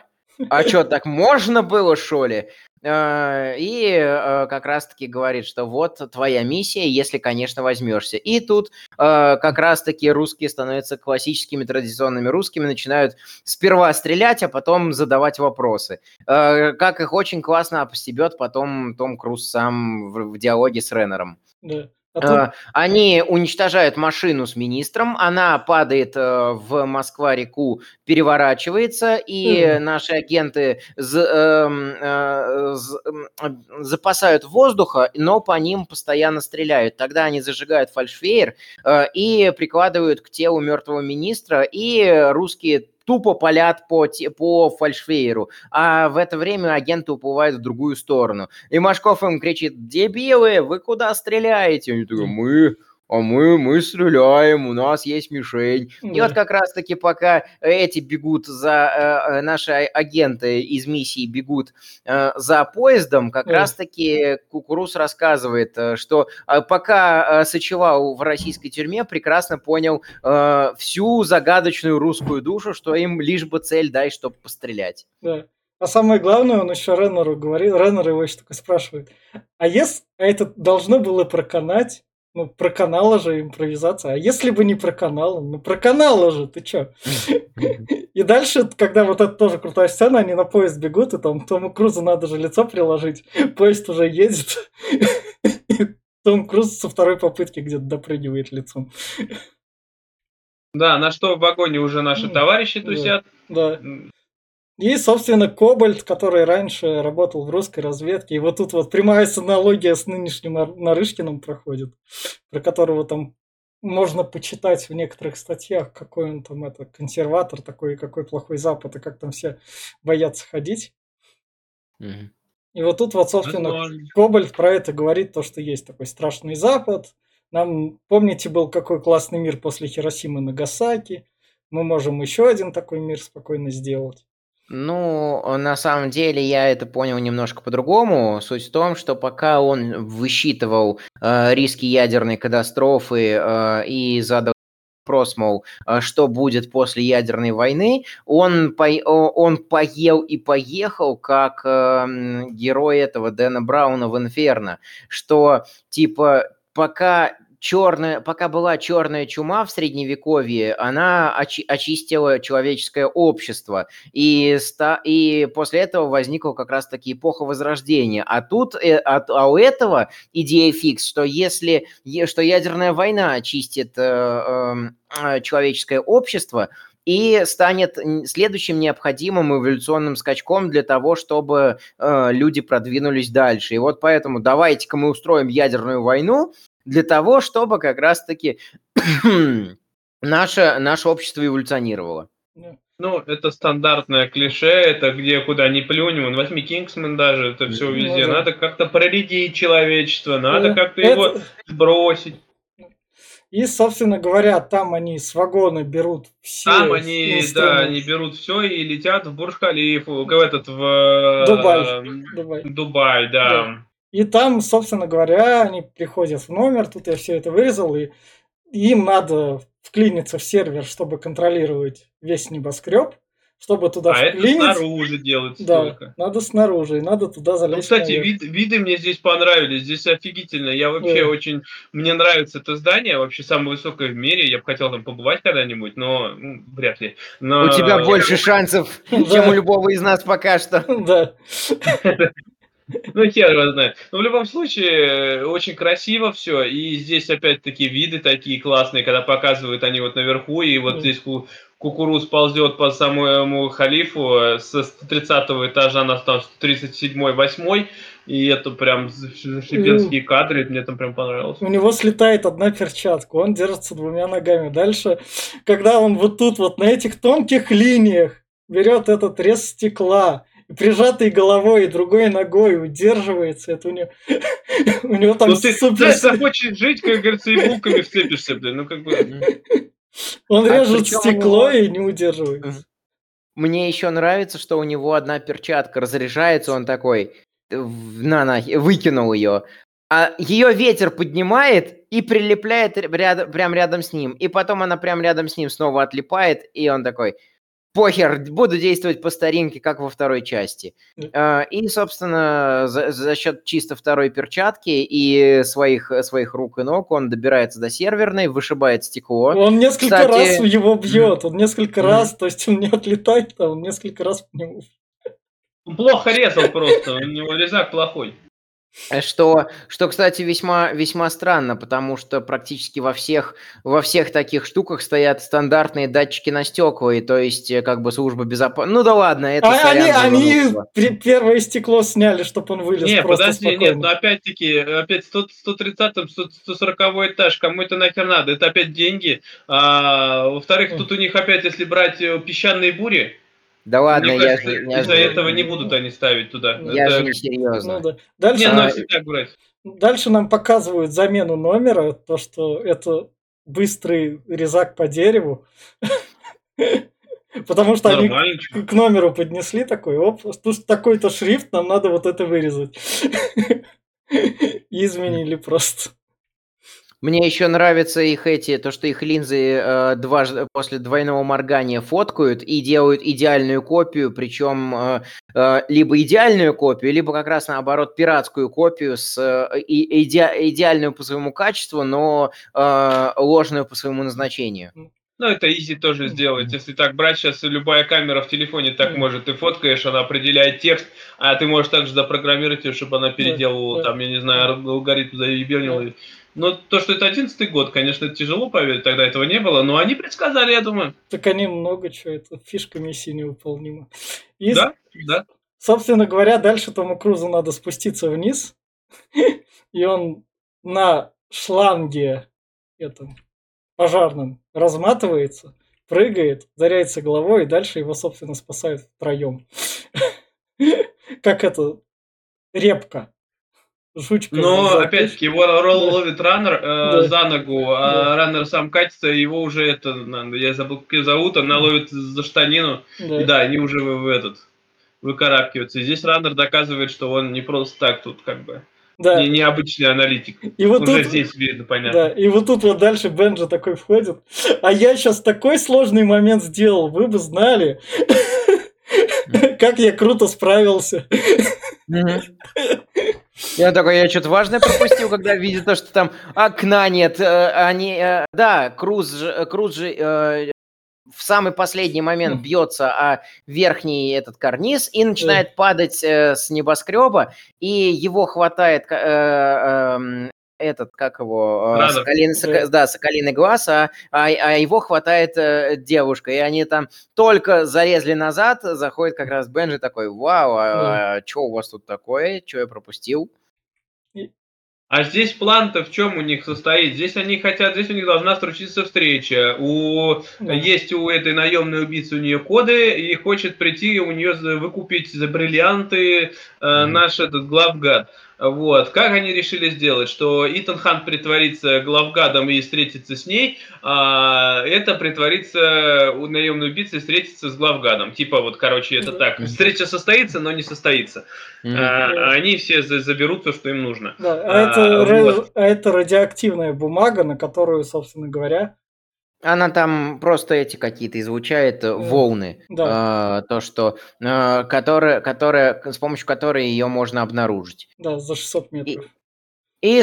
Speaker 2: А что, так можно было, что ли? Э, И э, как раз-таки говорит, что вот твоя миссия, если, конечно, возьмешься. И тут э, как раз-таки русские становятся классическими традиционными русскими, начинают сперва стрелять, а потом задавать вопросы. Как их очень классно постебет потом Том Круз сам в диалоге с Реннером.
Speaker 1: Да. А
Speaker 2: Э, Они уничтожают машину с министром, она падает э, в Москва-реку, переворачивается, и
Speaker 1: Мгм.
Speaker 2: наши агенты эм, э, запасают воздуха, но по ним постоянно стреляют. Тогда они зажигают фальшфейер и прикладывают к телу мертвого министра, и русские тупо палят по, по фальшфейеру, а в это время агенты уплывают в другую сторону. И Машков им кричит, дебилы, вы куда стреляете? Они такие, мы... а мы, мы стреляем, у нас есть мишень. И
Speaker 1: Да.
Speaker 2: вот как раз-таки пока эти бегут за, э, э, наши а- агенты из миссии бегут э, за поездом, как
Speaker 1: Да.
Speaker 2: раз-таки Кукуруз рассказывает, э, что э, пока сочевал в российской тюрьме, прекрасно понял э, всю загадочную русскую душу, что им лишь бы цель дай, чтобы пострелять.
Speaker 1: Да. А самое главное, он еще Реннеру говорит, Реннер его еще такой спрашивает, а если а это должно было проканать, ну, проканала же импровизация, а если бы не проканала, ну, проканала же, ты чё? И дальше, когда вот это тоже крутая сцена, они на поезд бегут, и там Тому Крузу надо же лицо приложить, поезд уже едет, Том Круз со второй попытки где-то допрыгивает лицом.
Speaker 3: Да, на что в вагоне уже наши товарищи тусят.
Speaker 1: Да. И, собственно, Кобальт, который раньше работал в русской разведке. И вот тут вот прямая аналогия с нынешним Ар- Нарышкиным проходит, про которого там можно почитать в некоторых статьях, какой он там это консерватор такой, и какой плохой Запад, и как там все боятся ходить.
Speaker 2: Мгм.
Speaker 1: И вот тут вот, собственно,
Speaker 3: возможно.
Speaker 1: Кобальт про это говорит, то, что есть такой страшный Запад. Нам, помните, был какой классный мир после Хиросимы и Нагасаки. Мы можем еще один такой мир спокойно сделать.
Speaker 2: Ну, на самом деле я это понял немножко по-другому. Суть в том, что пока он высчитывал э, риски ядерной катастрофы э, и задал вопрос, мол, а что будет после ядерной войны, он, по, он поел и поехал, как э, герой этого Дэна Брауна в «Инферно», что, типа, пока черная, пока была черная чума в средневековье, она очи- очистила человеческое общество, и, ста, и после этого возникла как раз-таки эпоха Возрождения. А тут, э, а, а у этого идея фикс, что если что ядерная война очистит э, эм, э, человеческое общество, и станет следующим необходимым эволюционным скачком для того, чтобы э, люди продвинулись дальше. И вот поэтому давайте-ка мы устроим ядерную войну для того, чтобы как раз-таки наше, наше общество эволюционировало.
Speaker 3: Ну, это стандартное клише, это где куда ни плюнь, вон, возьми Кингсман даже, это все
Speaker 1: Ну
Speaker 3: везде.
Speaker 1: да.
Speaker 3: Надо как-то проредить человечество, надо
Speaker 1: Э,
Speaker 3: как-то
Speaker 1: это-
Speaker 3: его сбросить.
Speaker 1: И, собственно говоря, там они с вагона берут все
Speaker 3: Там они, да, они берут все и летят в Бурж-Халифу, в этот, в э,
Speaker 1: Дубай. Давай.
Speaker 3: Дубай, да.
Speaker 1: Да. И там, собственно говоря, они приходят в номер, тут я все это вырезал, и им надо вклиниться в сервер, чтобы контролировать весь небоскреб, чтобы туда
Speaker 3: А это
Speaker 1: вклиниться.
Speaker 3: снаружи делается
Speaker 1: Да,
Speaker 3: только.
Speaker 1: надо снаружи, и надо туда
Speaker 3: Ну,
Speaker 1: залезть.
Speaker 3: кстати,
Speaker 1: наверх.
Speaker 3: вид- виды мне здесь понравились, здесь офигительно. Я вообще
Speaker 1: Да.
Speaker 3: очень... Мне нравится это здание, вообще самое высокое в мире. Я бы хотел там побывать когда-нибудь, но ну, вряд ли. Но
Speaker 2: У тебя
Speaker 3: я-
Speaker 2: больше шансов, чем у любого из нас пока что.
Speaker 1: Да.
Speaker 3: Ну, хер его знает. Но в любом случае, очень красиво все. И здесь опять-таки виды такие классные, когда показывают они вот наверху, и вот
Speaker 1: Мгм.
Speaker 3: здесь ку- кукуруз ползет по самому халифу э, со 30 этажа на там 37 8 и это прям шибенские кадры, мне там прям понравилось.
Speaker 1: У него слетает одна перчатка, он держится двумя ногами. Дальше, когда он вот тут вот на этих тонких линиях берет этот рез стекла, прижатой головой и другой ногой удерживается, это у него, у него там
Speaker 3: Ну ты,
Speaker 1: супер...
Speaker 3: знаешь, захочешь жить, как говорится, и булками вцепишься, блин, ну как бы...
Speaker 1: Он
Speaker 2: А
Speaker 1: режет стекло
Speaker 2: его-
Speaker 1: и не удерживается.
Speaker 2: Мне еще нравится, что у него одна перчатка разряжается, он такой, в- на, на, выкинул ее. А ее ветер поднимает и прилепляет рядом, прям рядом с ним. И потом она прям рядом с ним снова отлипает, и он такой, похер, буду действовать по старинке, как во второй части. А, И, собственно, за, за счет чисто второй перчатки и своих, своих рук и ног он добирается до серверной, вышибает стекло.
Speaker 1: Он несколько
Speaker 2: Кстати-
Speaker 1: раз его бьет, он несколько
Speaker 2: Мгм.
Speaker 1: раз, то есть он не отлетает, а он несколько раз по нему.
Speaker 3: Он плохо резал просто, у него резак плохой.
Speaker 2: Э, Что, что, кстати, весьма, весьма странно, потому что практически во всех, во всех таких штуках стоят стандартные датчики на стекла, и то есть э, как бы служба безопасности. Ну да ладно, это
Speaker 1: А они, они при- первое стекло сняли, чтобы он вылез
Speaker 3: Не,
Speaker 1: просто
Speaker 3: подожди,
Speaker 1: спокойно.
Speaker 3: нет, ну опять-таки, опять 100, 130 140 этаж, кому это нахер надо? Это опять деньги. А, во-вторых, тут у них опять, если брать э, песчаные бури,
Speaker 2: Да ладно,
Speaker 3: Мне
Speaker 2: я же...
Speaker 3: из-за
Speaker 2: же-
Speaker 3: этого не будут они ставить туда.
Speaker 2: Я
Speaker 3: Это-
Speaker 2: же не серьезно.
Speaker 1: Ну да. Дальше,
Speaker 3: Не,
Speaker 2: А,
Speaker 3: ну если так брать.
Speaker 1: дальше нам показывают замену номера, то, что это быстрый резак по дереву. Потому что они к номеру поднесли такой, оп, тут такой-то шрифт, нам надо вот это вырезать. И изменили просто.
Speaker 2: Мне еще нравятся их эти, то, что их линзы э, дважды после двойного моргания фоткают и делают идеальную копию, причем э, э, либо идеальную копию, либо как раз наоборот пиратскую копию с э, и- иде- идеальную по своему качеству, но э, ложную по своему назначению.
Speaker 3: Ну, это изи тоже сделать. Если так брать, сейчас любая камера в телефоне так может. Ты фоткаешь, она определяет текст, а ты можешь также запрограммировать ее, чтобы она переделывала, там, я не знаю, алгоритм заебенил. Но то, что это одиннадцатый год, конечно, тяжело поверить, тогда этого не было, но они предсказали, я думаю.
Speaker 1: Так они много чего, это фишка миссии невыполнима. И,
Speaker 3: Да, да.
Speaker 1: собственно говоря, дальше Тому Крузу надо спуститься вниз, и он на шланге этом пожарном разматывается, прыгает, ударяется головой, и дальше его, собственно, спасают втроем. Как это? Репка. Жучка.
Speaker 3: Но, опять-таки, его ролл
Speaker 1: Да.
Speaker 3: ловит раннер э,
Speaker 1: Да.
Speaker 3: за ногу, а раннер сам катится, и его уже это, надо, я забыл, как ее зовут, она ловит за штанину,
Speaker 1: Да.
Speaker 3: и да, они уже в, в этот выкарабкиваются. И здесь раннер доказывает, что он не просто так тут как бы
Speaker 1: Да.
Speaker 3: не необычный аналитик.
Speaker 1: И вот
Speaker 3: уже
Speaker 1: тут,
Speaker 3: здесь видно, понятно.
Speaker 1: да, и вот тут вот дальше Бенджи такой входит. А я сейчас такой сложный момент сделал, вы бы знали, как я круто справился.
Speaker 2: Я такой, я что-то важное пропустил, когда видит то, что там окна нет. э, Они, э, да, Круз же, Круз же э, в самый последний момент бьется о верхний этот карниз и начинает падать э, с небоскреба, и его хватает э, эм, этот, как его, э,
Speaker 3: Раннер.
Speaker 2: соколиный, соко- да, соколиный глаз, а, а, а его хватает э, девушка, и они там только залезли назад, заходит как раз Бенджи такой, вау, а, что у вас тут такое, что я пропустил?
Speaker 3: А здесь план-то в чем у них состоит? Здесь они хотят, здесь у них должна случиться встреча. У
Speaker 1: Да.
Speaker 3: есть у этой наемной убийцы у нее коды и хочет прийти у нее выкупить за бриллианты э,
Speaker 2: Мгм.
Speaker 3: наш этот главгад. Вот. Как они решили сделать? Что Итан Хант притворится главгадом и встретится с ней, а это притворится у наемной убийцы и встретится с главгадом. Типа вот, короче, это так. Встреча состоится, но не состоится. А, они все за- заберут то, что им нужно.
Speaker 1: Да, а,
Speaker 3: А,
Speaker 1: это,
Speaker 3: вот.
Speaker 1: а это радиоактивная бумага, на которую, собственно говоря,
Speaker 2: Она там просто эти какие-то излучает э, волны,
Speaker 1: да.
Speaker 2: э, то что, э, которая, которая, с помощью которой ее можно обнаружить.
Speaker 1: да, за 600 метров.
Speaker 2: И,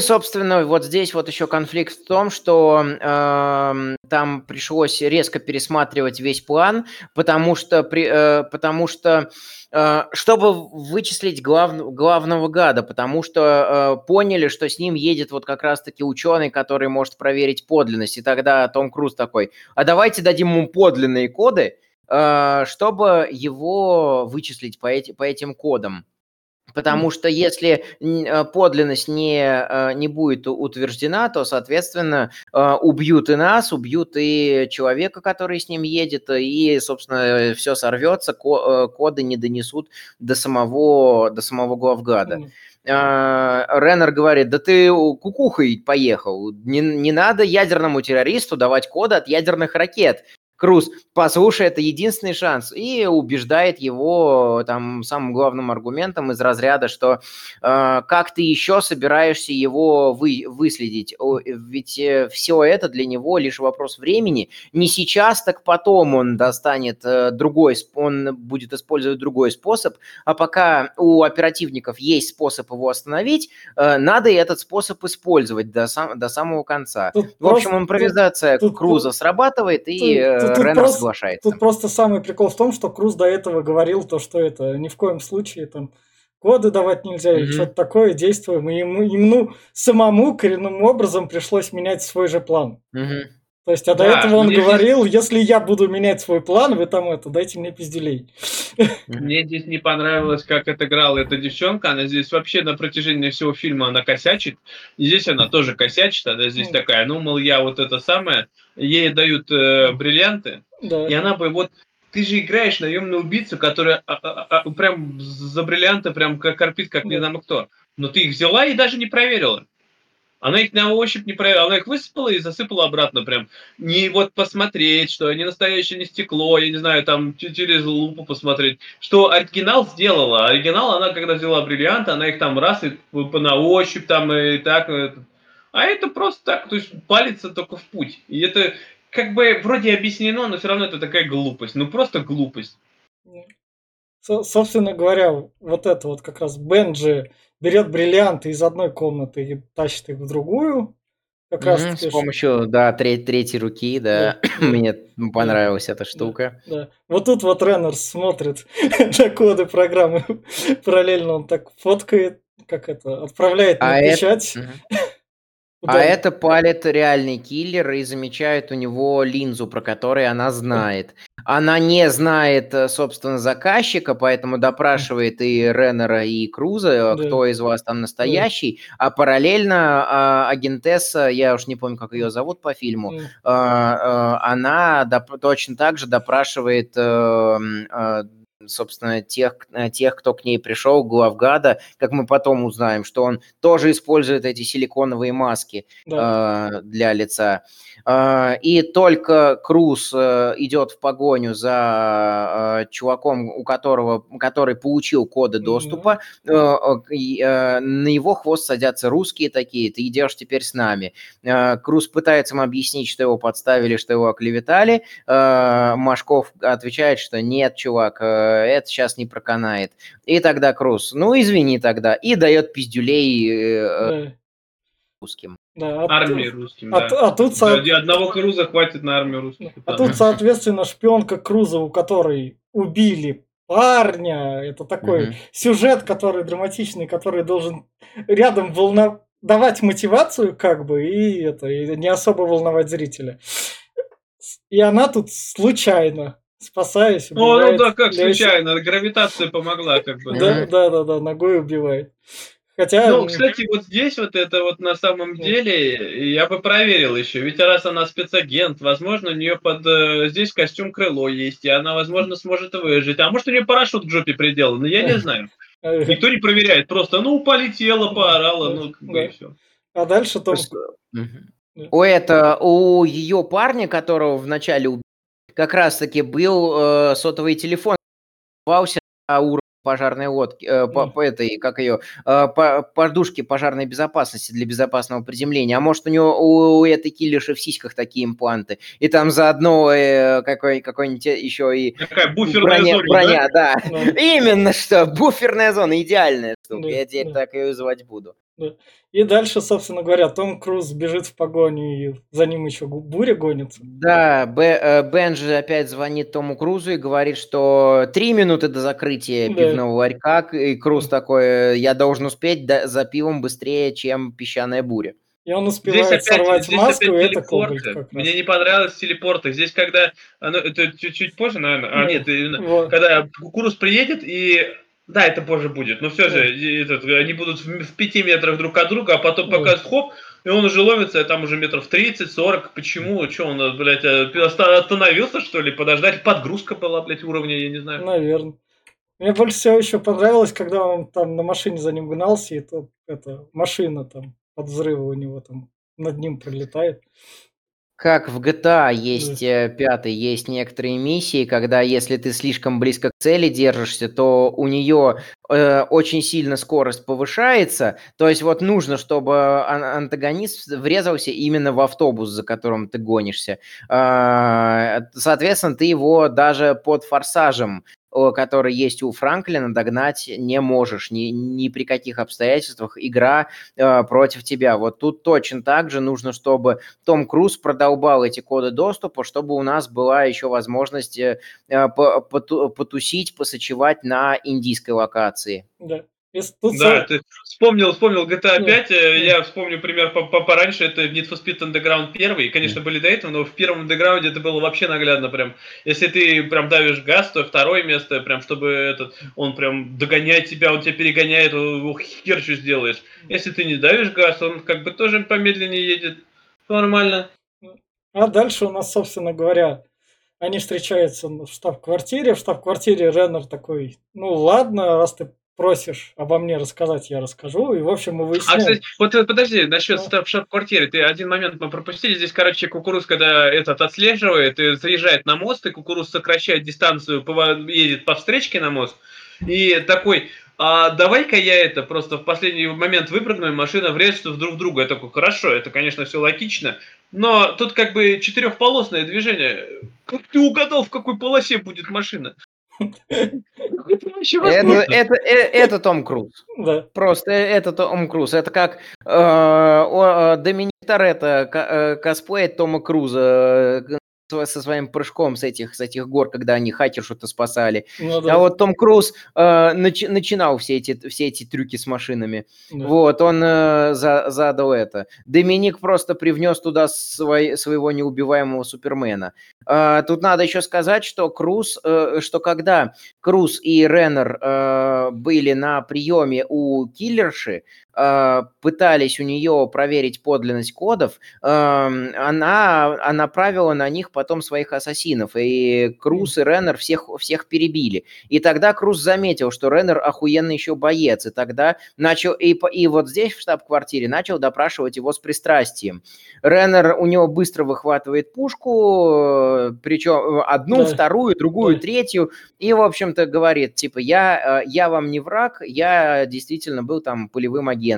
Speaker 2: собственно, вот здесь вот еще конфликт в том, что эм, там пришлось резко пересматривать весь план, потому что, при, э, потому что э, чтобы вычислить глав- главного гада, потому что э, поняли, что с ним едет вот как раз-таки ученый, который может проверить подлинность. И тогда Том Круз такой, а давайте дадим ему подлинные коды, э, чтобы его вычислить по, эти, по этим кодам. Потому что если э, подлинность не, э, не будет утверждена, то, соответственно, э, убьют и нас, убьют и человека, который с ним едет, и, собственно, все сорвется, ко- коды не донесут до самого, до самого главгада. А, Реннер говорит, да ты кукухой поехал, не, не надо ядерному террористу давать коды от ядерных ракет. Круз, послушай, это единственный шанс. И убеждает его там самым главным аргументом из разряда, что э, как ты еще собираешься его вы, выследить? Ведь все это для него лишь вопрос времени. Не сейчас, так потом он достанет э, другой, он будет использовать другой способ, а пока у оперативников есть способ его остановить, э, надо и этот способ использовать до, сам- до самого конца.
Speaker 1: Тут
Speaker 2: В общем,
Speaker 1: просто-
Speaker 2: импровизация
Speaker 1: тут-
Speaker 2: Круза срабатывает, и
Speaker 1: тут-
Speaker 2: э,
Speaker 1: тут- тут
Speaker 2: Реннер
Speaker 1: просто-
Speaker 2: соглашается.
Speaker 1: Тут просто самый прикол в том, что Круз до этого говорил то, что это ни в коем случае там коды давать нельзя или
Speaker 2: Мгм.
Speaker 1: что-то такое, действуем. И ему, ему самому коренным образом пришлось менять свой же план.
Speaker 2: Мгм.
Speaker 1: То есть, а до
Speaker 3: Да,
Speaker 1: этого он
Speaker 3: здесь-
Speaker 1: говорил, если я буду менять свой план, вы там это, дайте мне пизделей.
Speaker 3: Мне здесь не понравилось, как отыграла эта девчонка. Она здесь вообще на протяжении всего фильма она косячит. И здесь она тоже косячит. Она здесь такая, ну, мол, я вот это самое. Ей дают э, бриллианты.
Speaker 1: Да.
Speaker 3: И она бы вот ты же играешь наемную убийцу, которая а, а, а, прям за бриллианты прям корпит, как не знаю кто. Но ты их взяла и даже не проверила. Она их на ощупь не проверила, она их высыпала и засыпала обратно прям. Не вот посмотреть, что они настоящее не стекло, я не знаю, там через лупу посмотреть. Что оригинал сделала. Оригинал, она когда взяла бриллианты, она их там раз и на ощупь там и так. А это просто так, то есть палится только в путь. И это как бы вроде объяснено, но все равно это такая глупость. Ну просто глупость.
Speaker 1: Собственно говоря, вот это вот как раз Бенджи берет бриллианты из одной комнаты и тащит их в другую.
Speaker 2: Как раз с помощью, да, треть, третьей руки, да. да. Мне понравилась да. эта штука.
Speaker 1: Да, да. Вот тут вот Реннерс смотрит на коды программы. Параллельно он так фоткает, как это, отправляет на а печать. Это...
Speaker 2: А это палит реальный киллер и замечает у него линзу, про которую она знает. Она не знает, э, собственно, заказчика, поэтому допрашивает и Реннера, и Круза, да. кто из вас там настоящий. Да. А параллельно а, агентесса, я уж не помню, как ее зовут по фильму, да. а, а, она доп- точно так же допрашивает а, а, собственно, тех, э, тех, кто к ней пришел, главгада, как мы потом узнаем, что он тоже использует эти силиконовые маски да. э, для лица. Э, и только Круз э, идет в погоню за э, чуваком, у которого, который получил коды доступа, э, э, на его хвост садятся русские такие, ты идешь теперь с нами. Э, Круз пытается им объяснить, что его подставили, что его оклеветали. Э, Машков отвечает, что нет, чувак, э, это сейчас не проканает. И тогда Круз, ну извини тогда, и дает пиздюлей э, да. русским.
Speaker 3: Да, а армии русским, а, да. А, тут, со... одного Круза хватит на армию русских.
Speaker 1: А тут, соответственно, шпионка Круза, у которой убили парня. Это такой угу. сюжет, который драматичный, который должен рядом волна... давать мотивацию, как бы, и это и не особо волновать зрителя. И она тут случайно спасаясь.
Speaker 3: Убивает, ну, ну да, как случайно, гравитация помогла, как бы.
Speaker 1: Да, да, да, да, ногой убивает. Хотя...
Speaker 3: Ну, кстати, вот здесь вот это вот на самом деле я бы проверил еще. Ведь раз она спецагент, возможно, у нее под э, здесь костюм крыло есть, и она, возможно, сможет выжить. А может, у нее парашют к жопе приделан, я не знаю. Никто не проверяет, просто, ну, полетела, поорала, ну, как бы и все.
Speaker 1: А дальше то...
Speaker 2: У это у ее парня, которого вначале убили, как раз-таки был э, сотовый телефон, попался на уровень пожарной лодки, э, по, по этой, как ее, э, по подушке пожарной безопасности для безопасного приземления. А может у него у, у этой киллерши в сиськах такие импланты, и там заодно э, какой, какой-нибудь еще и
Speaker 3: Какая буферная броня,
Speaker 2: зона, броня, да? да. Ну. Именно что, буферная зона, идеальная штука. Да, Я теперь да. так ее звать буду.
Speaker 1: Да. И дальше, собственно говоря, Том Круз бежит в погоню, и за ним еще буря гонится.
Speaker 2: Да, Б, Бенджи опять звонит Тому Крузу и говорит, что три минуты до закрытия да. пивного ларька, и Круз такой, я должен успеть за пивом быстрее, чем песчаная буря.
Speaker 1: И он успевает здесь опять, сорвать здесь маску, опять и это колбит,
Speaker 3: Мне не понравилось телепорты. Здесь, когда... Ну, это чуть-чуть позже, наверное. А, нет, вот. когда Курус приедет, и да, это позже будет. Но все же, этот, они будут в, в 5 метрах друг от друга, а потом пока хоп, и он уже ловится, а там уже метров 30-40. Почему? Что он, блядь, э, остановился, что ли? Подождать? Подгрузка была, блядь, уровня, я не знаю.
Speaker 1: Наверное. Мне больше всего еще понравилось, когда он там на машине за ним гнался, и то, это, машина там от взрыва у него там над ним пролетает.
Speaker 2: Как в GTA есть э, пятый, есть некоторые миссии, когда если ты слишком близко к цели держишься, то у нее э, очень сильно скорость повышается. То есть вот нужно, чтобы антагонист врезался именно в автобус, за которым ты гонишься. Э, соответственно, ты его даже под форсажем который есть у Франклина, догнать не можешь ни, ни при каких обстоятельствах. Игра э, против тебя. Вот тут точно так же нужно, чтобы Том Круз продолбал эти коды доступа, чтобы у нас была еще возможность э, потусить, посочевать на индийской локации.
Speaker 1: Да.
Speaker 3: Да, ты вспомнил, вспомнил GTA 5, э, я вспомню пример пораньше, это Need for Speed Underground 1, конечно, были до этого, но в первом Underground это было вообще наглядно прям. Если ты прям давишь газ, то второе место, прям чтобы этот, он прям догоняет тебя, он тебя перегоняет, хер что сделаешь. Если ты не давишь газ, он как бы тоже помедленнее едет. Нормально.
Speaker 1: А дальше у нас, собственно говоря, Они встречаются в штаб-квартире. В штаб-квартире Реннер такой, ну ладно, раз ты просишь обо мне рассказать, я расскажу. И, в общем, мы
Speaker 3: А,
Speaker 1: выясняем.
Speaker 3: кстати, вот э, подожди, насчет
Speaker 1: Ну.
Speaker 3: штаб-квартиры. Ты один момент мы пропустили. Здесь, короче, кукуруз, когда этот отслеживает, и заезжает на мост, и кукуруз сокращает дистанцию, едет по встречке на мост. И такой, а давай-ка я это просто в последний момент выпрыгну, и машина врежется друг в друга. Я такой, хорошо, это, конечно, все логично. Но тут как бы четырехполосное движение. Как ты угадал, в какой полосе будет машина? Это
Speaker 2: Это, э- это Том Круз.
Speaker 1: Да.
Speaker 2: Просто это Том Круз. Это как э, э, Доминик Торетто э, косплеит Тома Круза со своим прыжком с этих, с этих гор, когда они хакершу-то спасали.
Speaker 1: Ну да.
Speaker 2: А вот Том Круз э, начи- начинал все эти, все эти трюки с машинами.
Speaker 1: да.
Speaker 2: Вот, он э, за- задал это. Доминик просто привнес туда свой- своего неубиваемого Супермена. А, тут надо еще сказать, что Круз, э, что когда Круз и Реннер э, были на приеме у киллерши, э, пытались у нее проверить подлинность кодов, она, она направила на них потом своих ассасинов, и Круз и Реннер всех, всех перебили. И тогда Круз заметил, что Реннер охуенный еще боец, и тогда начал, и, и вот здесь, в штаб-квартире, начал допрашивать его с пристрастием. Реннер у него быстро выхватывает пушку, причем одну,
Speaker 1: Да.
Speaker 2: вторую, другую,
Speaker 1: Да.
Speaker 2: третью, и, в общем-то, говорит, типа, я, э, я вам не враг, я действительно был там полевым агентом.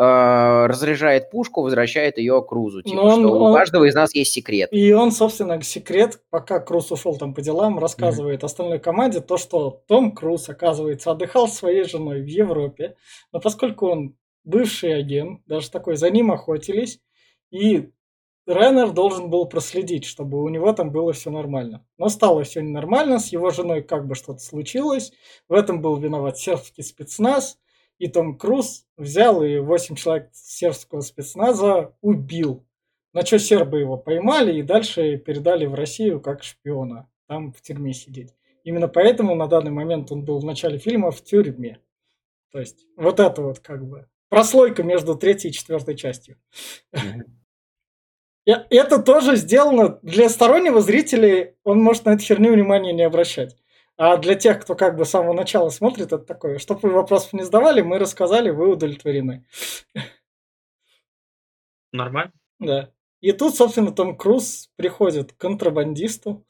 Speaker 2: Э, Разряжает пушку, возвращает ее Крузу. Типа,
Speaker 1: Но он-
Speaker 2: что у
Speaker 1: он-
Speaker 2: каждого из нас есть секрет.
Speaker 1: И он, собственно, секрет, пока Круз ушел там по делам, рассказывает остальной команде то, что Том Круз, оказывается, отдыхал с своей женой в Европе, но поскольку он бывший агент, даже такой, за ним охотились, и Реннер должен был проследить, чтобы у него там было все нормально. Но стало все ненормально, с его женой как бы что-то случилось, в этом был виноват сербский спецназ, и Том Круз взял и 8 человек сербского спецназа убил. На что сербы его поймали и дальше передали в Россию как шпиона. Там в тюрьме сидеть. Именно поэтому на данный момент он был в начале фильма в тюрьме. То есть вот это вот как бы прослойка между третьей и четвертой частью. Это тоже сделано для стороннего зрителя, он может на эту херню внимания не обращать. А для тех, кто как бы с самого начала смотрит, это такое, чтобы вы вопросов не задавали, мы рассказали, вы удовлетворены.
Speaker 3: Нормально.
Speaker 1: Да. И тут, собственно, Том Круз приходит к контрабандисту,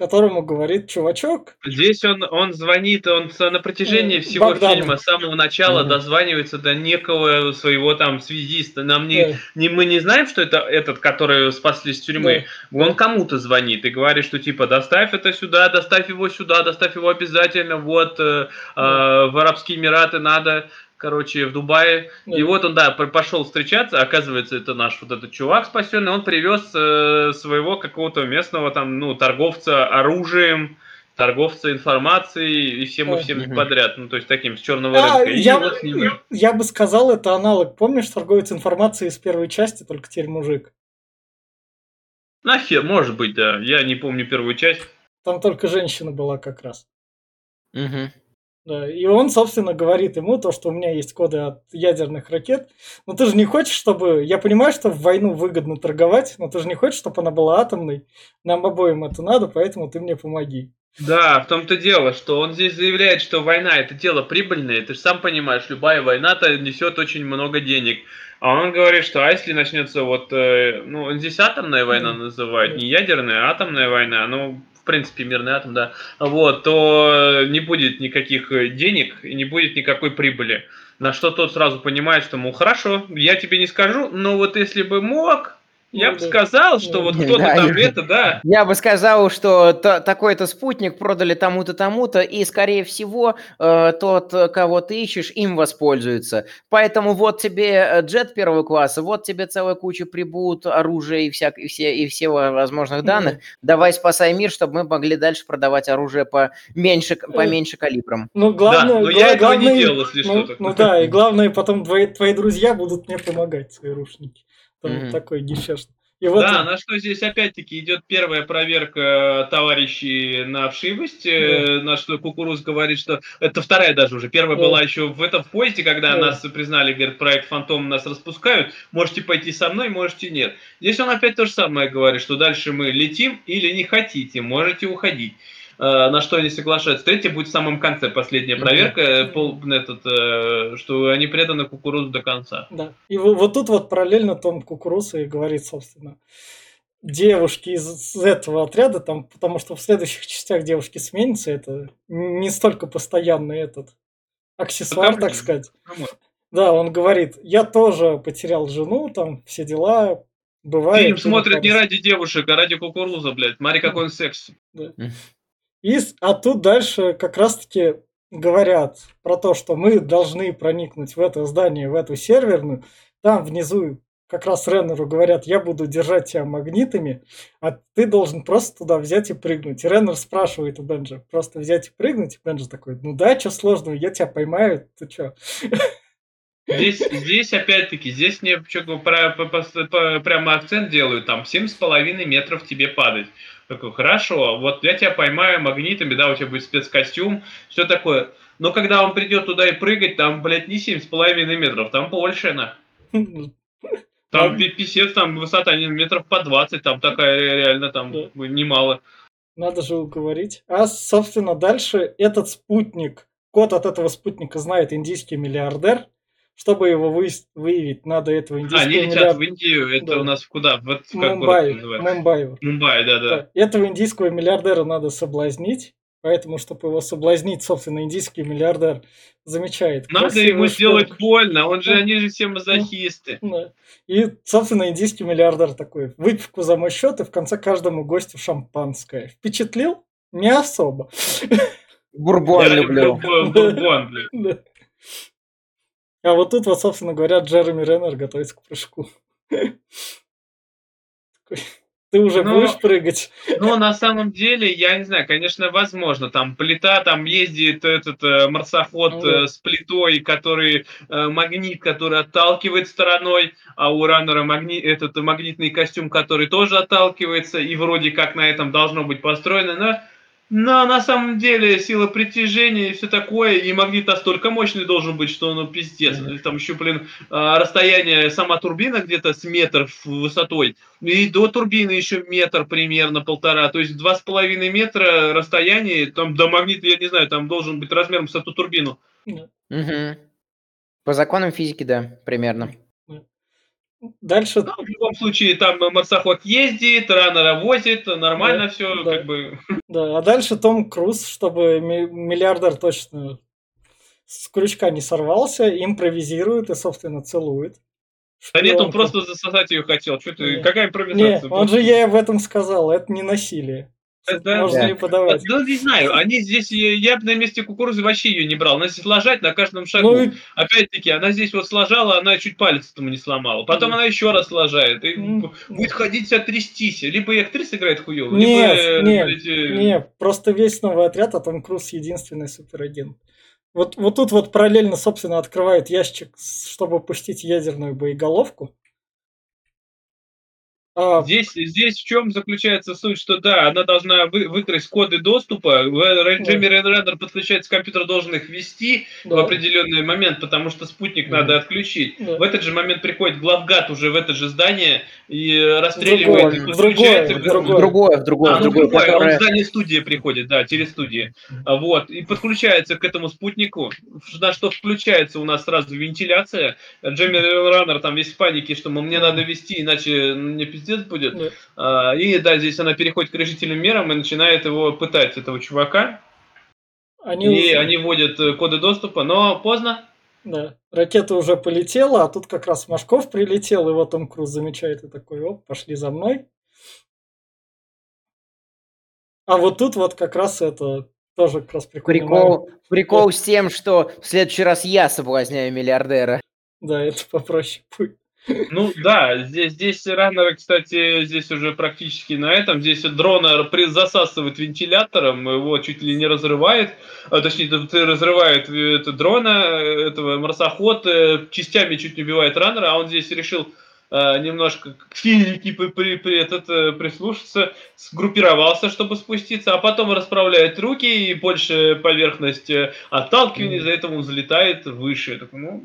Speaker 1: которому говорит, чувачок,
Speaker 3: Здесь он, он звонит, он на протяжении
Speaker 1: Э,
Speaker 3: всего
Speaker 1: Богдану.
Speaker 3: фильма, с самого начала
Speaker 2: Мгм.
Speaker 3: дозванивается до некого своего там связиста. Нам не,
Speaker 1: э,
Speaker 3: не- мы не знаем, что это этот, который спасли из тюрьмы. Он кому-то звонит и говорит, что типа доставь это сюда, доставь его сюда, доставь его обязательно, вот э, э, в Арабские Эмираты надо, короче, в Дубае.
Speaker 1: Да.
Speaker 3: И вот он, да, пошел встречаться, оказывается, это наш вот этот чувак спасенный, он привез э, своего какого-то местного там, ну, торговца оружием, торговца информацией и всем и всем
Speaker 2: Мгм.
Speaker 3: подряд, ну, то есть таким с черного
Speaker 1: а,
Speaker 3: рынка. И
Speaker 1: я,
Speaker 3: вот с ним-
Speaker 1: я бы сказал, это аналог. Помнишь торговец информации из первой части, только теперь мужик?
Speaker 3: Нахер, может быть, да. Я не помню первую часть.
Speaker 1: Там только женщина была как раз.
Speaker 2: Мгм.
Speaker 1: Да, и он, собственно, говорит ему то, что у меня есть коды от ядерных ракет. Но ты же не хочешь, чтобы... Я понимаю, что в войну выгодно торговать, но ты же не хочешь, чтобы она была атомной. Нам обоим это надо, поэтому ты мне помоги.
Speaker 3: Да, в том-то дело, что он здесь заявляет, что война это дело прибыльное. Ты же сам понимаешь, любая война-то несет очень много денег. А он говорит, что а если начнется вот, э, ну, он здесь атомная война называет, не ядерная, а атомная война, ну, в принципе, мирный атом, да, вот, то не будет никаких э, денег и не будет никакой прибыли. На что тот сразу понимает, что, мол, хорошо, я тебе не скажу, но вот если бы мог, я бы
Speaker 1: да.
Speaker 3: сказал, что вот
Speaker 2: Да,
Speaker 3: кто-то там
Speaker 2: я-
Speaker 3: это, да,
Speaker 2: Я бы сказал, что та- такой-то спутник продали тому-то, тому-то, и, скорее всего, э, тот, кого ты ищешь, им воспользуется. Поэтому вот тебе э, джет первого класса, вот тебе целая куча прибут, оружия и, всяк, и, все, и всего возможных данных. Давай спасай мир, чтобы мы могли дальше продавать оружие по меньше, по
Speaker 1: Э,
Speaker 2: меньше калибрам.
Speaker 1: Ну, главное...
Speaker 3: да, но я этого не
Speaker 1: главное-
Speaker 3: делал, если
Speaker 1: ну,
Speaker 3: что-то.
Speaker 1: ну да, и главное, потом твои, твои друзья будут мне помогать, ЦРУшники. Там
Speaker 2: Мгм.
Speaker 1: такой гефешт. И вот
Speaker 3: Да, на что здесь опять-таки идет первая проверка товарищей на вшивость, э, на что Кукуруз говорит, что это вторая даже уже. Первая
Speaker 1: Да.
Speaker 3: была еще в этом в поезде, когда
Speaker 1: Да.
Speaker 3: нас признали, говорит, проект Фантом нас распускают. Можете пойти со мной, можете нет. Здесь он опять то же самое говорит, что дальше мы летим или не хотите, можете уходить. Э, На что они соглашаются. Третья будет в самом конце, последняя проверка, э, пол- этот, э, что они преданы кукурузу до конца.
Speaker 1: Да. И во- вот тут вот параллельно Том Кукуруза и говорит, собственно, девушки из, из этого отряда, там, потому что в следующих частях девушки сменятся, это не столько постоянный этот аксессуар, так сказать. Да, он говорит, я тоже потерял жену, там все дела, бывает.
Speaker 3: Фильм
Speaker 1: ты
Speaker 3: смотрят не ради девушек, а ради кукуруза, блядь. Смотри, какой он секс.
Speaker 1: И, а тут дальше как раз-таки говорят про то, что мы должны проникнуть в это здание, в эту серверную. Там внизу как раз Реннеру говорят, я буду держать тебя магнитами, а ты должен просто туда взять и прыгнуть. И Реннер спрашивает у Бенджа, просто взять и прыгнуть? И Бенджи такой, ну да, что сложного, я тебя поймаю, ты что?
Speaker 3: Здесь, здесь опять-таки, здесь мне прямо акцент делают, там 7,5 метров тебе падать. Такой, хорошо, вот я тебя поймаю магнитами, да, у тебя будет спецкостюм, все такое. Но когда он придет туда и прыгать, там, блядь, не 7,5 метров, там больше, на. Там писец, там высота метров по 20, там такая ре- реально там
Speaker 1: Да.
Speaker 3: немало.
Speaker 1: Надо же уговорить. А, собственно, дальше этот спутник, код от этого спутника знает индийский миллиардер. Чтобы его выявить, надо этого
Speaker 3: А,
Speaker 1: индийского
Speaker 3: они летят
Speaker 1: миллиардера...
Speaker 3: в Индию, это
Speaker 1: Да.
Speaker 3: у нас куда? Вот город
Speaker 1: Мумбай? Мумбай.
Speaker 3: Мумбай, да, да.
Speaker 1: Да. Этого индийского миллиардера надо соблазнить, поэтому, чтобы его соблазнить, собственно, индийский миллиардер замечает.
Speaker 3: Надо ему сделать
Speaker 1: шкурку.
Speaker 3: больно, он же, они же все мазохисты.
Speaker 1: Да. И, собственно, индийский миллиардер такой, выпивку за мой счет и в конце каждому гостю шампанское. Впечатлил? Не особо.
Speaker 2: Бурбон люблю.
Speaker 3: бу- бурбон, блин.
Speaker 1: А вот тут вот, собственно говоря, Джереми Реннер готовится к прыжку. Ты уже
Speaker 3: Но-
Speaker 1: будешь прыгать?
Speaker 3: Но на самом деле, я не знаю, конечно, возможно, там плита, там ездит этот э, марсоход
Speaker 1: Ну
Speaker 3: э, с плитой, который э, магнит, который отталкивает стороной, а у раннера магни- этот магнитный костюм, который тоже отталкивается, и вроде как на этом должно быть построено, но но на самом деле сила притяжения и все такое, и магнит настолько мощный должен быть, что ну пиздец. Там еще, блин, а, расстояние, сама турбина где-то с метров высотой, и до турбины еще метр примерно, полтора. То есть два с половиной метра расстояние, там до магнита, я не знаю, там должен быть размером с эту турбину.
Speaker 2: Мгм. По законам физики, да, примерно.
Speaker 1: Дальше
Speaker 3: Ну, в любом случае, там марсоход ездит, раннера возит, нормально
Speaker 1: Да,
Speaker 3: все,
Speaker 1: да.
Speaker 3: как бы.
Speaker 1: Да, а дальше Том Круз, чтобы ми- миллиардер точно с крючка не сорвался, импровизирует и, собственно, целует.
Speaker 3: Да нет, он просто засосать ее хотел. Что ты, какая импровизация?
Speaker 1: он же ей об этом сказал, это не насилие.
Speaker 3: Да,
Speaker 1: можно подавать.
Speaker 3: Ну, не знаю, они здесь, я я бы на месте кукурузы вообще ее не брал. Она здесь ложать на каждом шагу.
Speaker 1: Ну,
Speaker 3: Опять-таки, она здесь вот сложала, она чуть палец этому не сломала. Потом
Speaker 1: Мгм.
Speaker 3: она еще раз сложает. И
Speaker 1: М,
Speaker 3: будет ходить вся трястись. Либо и актриса играет хуево,
Speaker 1: Нет,
Speaker 3: либо... э,
Speaker 1: нет,
Speaker 3: э,
Speaker 1: Не, просто весь новый отряд, а Том Круз единственный суперагент. Вот, вот тут вот параллельно, собственно, открывает ящик, чтобы пустить ядерную боеголовку. А,
Speaker 3: Здесь, здесь в чем заключается суть, что да, она должна вы, выкрасть коды доступа, в- Джимми Ренрендер подключается к компьютеру, должен их ввести в
Speaker 1: да,
Speaker 3: определенный момент, потому что спутник
Speaker 2: Мгм.
Speaker 3: надо отключить.
Speaker 1: Да.
Speaker 3: В этот же момент приходит главгад уже в это же здание и расстреливает.
Speaker 1: другое,
Speaker 3: и
Speaker 1: в другое, в другое.
Speaker 2: В другое, в другое,
Speaker 3: А,
Speaker 2: в
Speaker 3: ну,
Speaker 2: другое,
Speaker 3: другое, он
Speaker 2: которое-
Speaker 3: в здание студии приходит, да, через студии. А, Вот, и подключается к этому спутнику, на что включается у нас сразу вентиляция. Джемми Раннер там весь в панике, что мне надо вести, иначе мне пиздец будет.
Speaker 1: да.
Speaker 3: А, И да, здесь она переходит к решительным мерам и начинает его пытать, этого чувака.
Speaker 1: Они
Speaker 3: И
Speaker 1: уже-
Speaker 3: они вводят э, коды доступа, но поздно.
Speaker 1: Да, ракета уже полетела, а тут как раз Машков прилетел, и вот Том Круз замечает и такой, оп, пошли за мной. А вот тут вот как раз это тоже как раз прикольный момент.
Speaker 2: Прикол, прикол с тем, что в следующий раз я соблазняю миллиардера.
Speaker 1: Да, это попроще будет.
Speaker 3: Ну да, здесь, здесь раннеры, кстати, здесь уже практически на этом. Здесь дрона при- засасывает вентилятором, его чуть ли не разрывает. А, точнее, разрывает э, это дрона, э, этого марсоход, э, частями чуть не убивает раннера, а он здесь решил э, немножко к физике при, при, при, этот, прислушаться, сгруппировался, чтобы спуститься, а потом расправляет руки и больше поверхность отталкивания, из-за этого он залетает выше. Так, ну,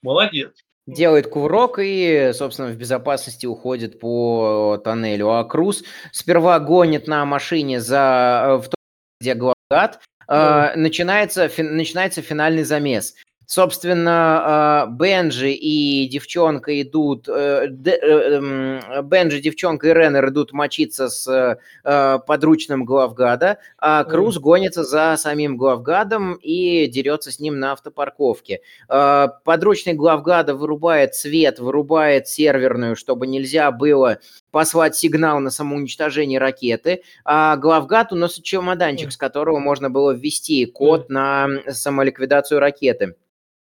Speaker 3: молодец
Speaker 2: делает кувырок и, собственно, в безопасности уходит по тоннелю. А Круз сперва гонит на машине за в том, где Главгад, э, начинается, фи, начинается финальный замес. Собственно, э, Бенджи и девчонка идут, э, э, эм, Бенджи, девчонка и Реннер идут мочиться с подручным Главгада, а Круз гонится за самим Главгадом и дерется с ним на автопарковке. Подручный Главгада вырубает свет, вырубает серверную, чтобы нельзя было послать сигнал на самоуничтожение ракеты, а главгад уносит чемоданчик, с которого можно было ввести код на самоликвидацию ракеты.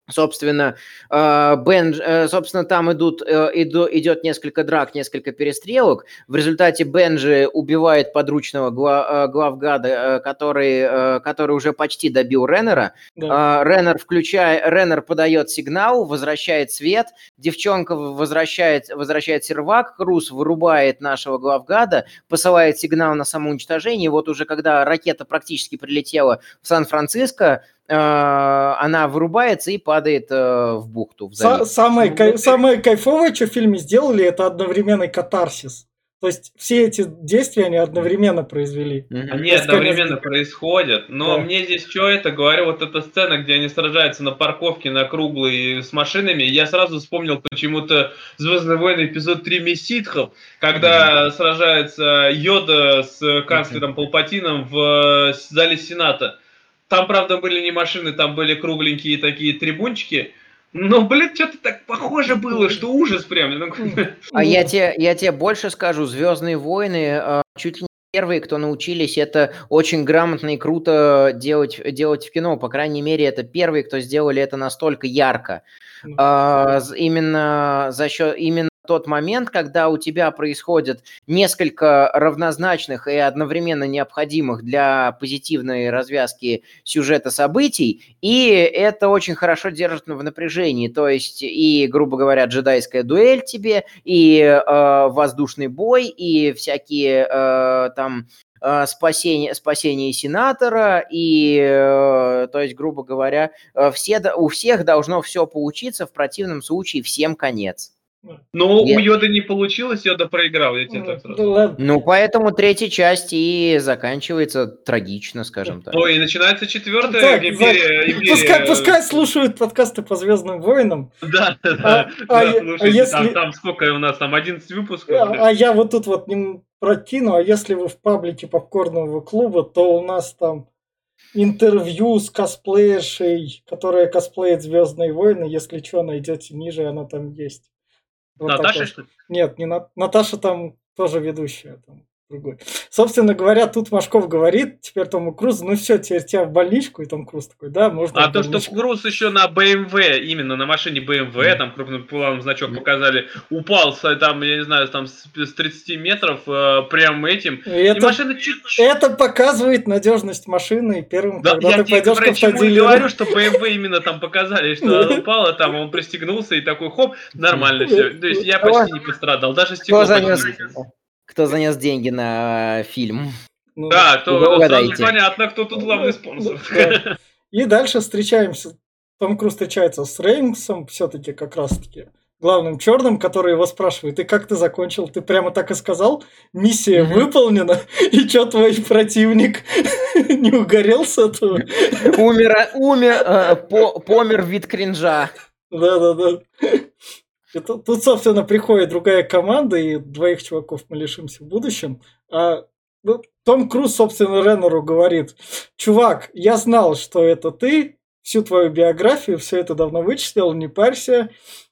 Speaker 2: Собственно, э, Бен, э, собственно, там идут, э, иду, идет несколько драк, несколько перестрелок. В результате Бенджи убивает подручного главгада, который, который уже почти добил Реннера. Да. Реннер, включая, Реннер подает сигнал, возвращает свет, девчонка возвращает, возвращает сервак, Крус вырубает нашего главгада, посылает сигнал на самоуничтожение. Вот уже когда ракета практически прилетела в Сан-Франциско, а, она вырубается и падает э, в бухту. В
Speaker 1: самое, ну, кай- самое кайфовое, что в фильме сделали, это одновременный катарсис. То есть все эти действия они одновременно произвели.
Speaker 3: Они одновременно происходят, но да. мне здесь что это говорю, вот эта сцена, где они сражаются на парковке на круглой с машинами, я сразу вспомнил почему-то Звездные войны эпизод 3 Месситхов, когда mm-hmm. сражается Йода с канцлером mm-hmm. Палпатином в зале Сената. Там, правда, были не машины, там были кругленькие такие трибунчики. Но, блин, что-то так похоже было, что ужас прям.
Speaker 2: А я тебе, я тебе больше скажу, Звездные войны а, чуть ли не первые, кто научились это очень грамотно и круто делать, делать в кино. По крайней мере, это первые, кто сделали это настолько ярко. А, именно за счет именно тот момент, когда у тебя происходит несколько равнозначных и одновременно необходимых для позитивной развязки сюжета событий, и это очень хорошо держит в напряжении. То есть и, грубо говоря, джедайская дуэль тебе, и э, воздушный бой, и всякие э, там э, спасение, спасение сенатора, и, э, то есть, грубо говоря, э, все, у всех должно все получиться, в противном случае всем конец.
Speaker 3: Ну, у Йода не получилось, Йода проиграл, я тебе так сразу.
Speaker 2: Ну, поэтому третья часть и заканчивается трагично, скажем так.
Speaker 3: Ну, и начинается четвертая так, империя,
Speaker 1: империя. Пускай, пускай слушают подкасты по Звездным войнам.
Speaker 3: Да, да, да. А, а, а если... там, там сколько у нас, там 11 выпусков.
Speaker 1: А, а я вот тут вот не прокину, а если вы в паблике попкорного клуба, то у нас там интервью с косплеершей, которая косплеит Звездные войны. Если что, найдете ниже, она там есть.
Speaker 3: Вот Наташа, что ли?
Speaker 1: Нет, не На... Наташа там тоже ведущая. Там другой. Собственно говоря, тут Машков говорит теперь Тому Крузу, ну все, теперь тебя в больничку, и Том Круз такой, да, можно
Speaker 3: А то, что Круз еще на BMW, именно на машине BMW, mm. там крупным планом значок mm. показали, упал, там, я не знаю, там с 30 метров, э, прям этим,
Speaker 1: это, и машина чуть Это показывает надежность машины, и первым,
Speaker 3: да, когда я ты пойдешь к автодилеру... говорю, что BMW именно там показали, что она упала, там он пристегнулся, и такой, хоп, нормально все. То есть я почти не пострадал, даже стекло
Speaker 2: кто занес деньги на фильм.
Speaker 3: Ну, да, то сразу понятно, кто тут главный спонсор. Да.
Speaker 1: И дальше встречаемся. Том Круз встречается с Рейнсом, все-таки как раз-таки главным черным, который его спрашивает, и как ты закончил? Ты прямо так и сказал? Миссия mm-hmm. выполнена, и что твой противник не угорел с этого?
Speaker 2: Умер, умер, э, по, помер вид кринжа.
Speaker 1: Да-да-да. Тут, тут, собственно, приходит другая команда, и двоих чуваков мы лишимся в будущем. А ну, Том Круз, собственно, Реннеру говорит, чувак, я знал, что это ты, всю твою биографию, все это давно вычислил, не парься.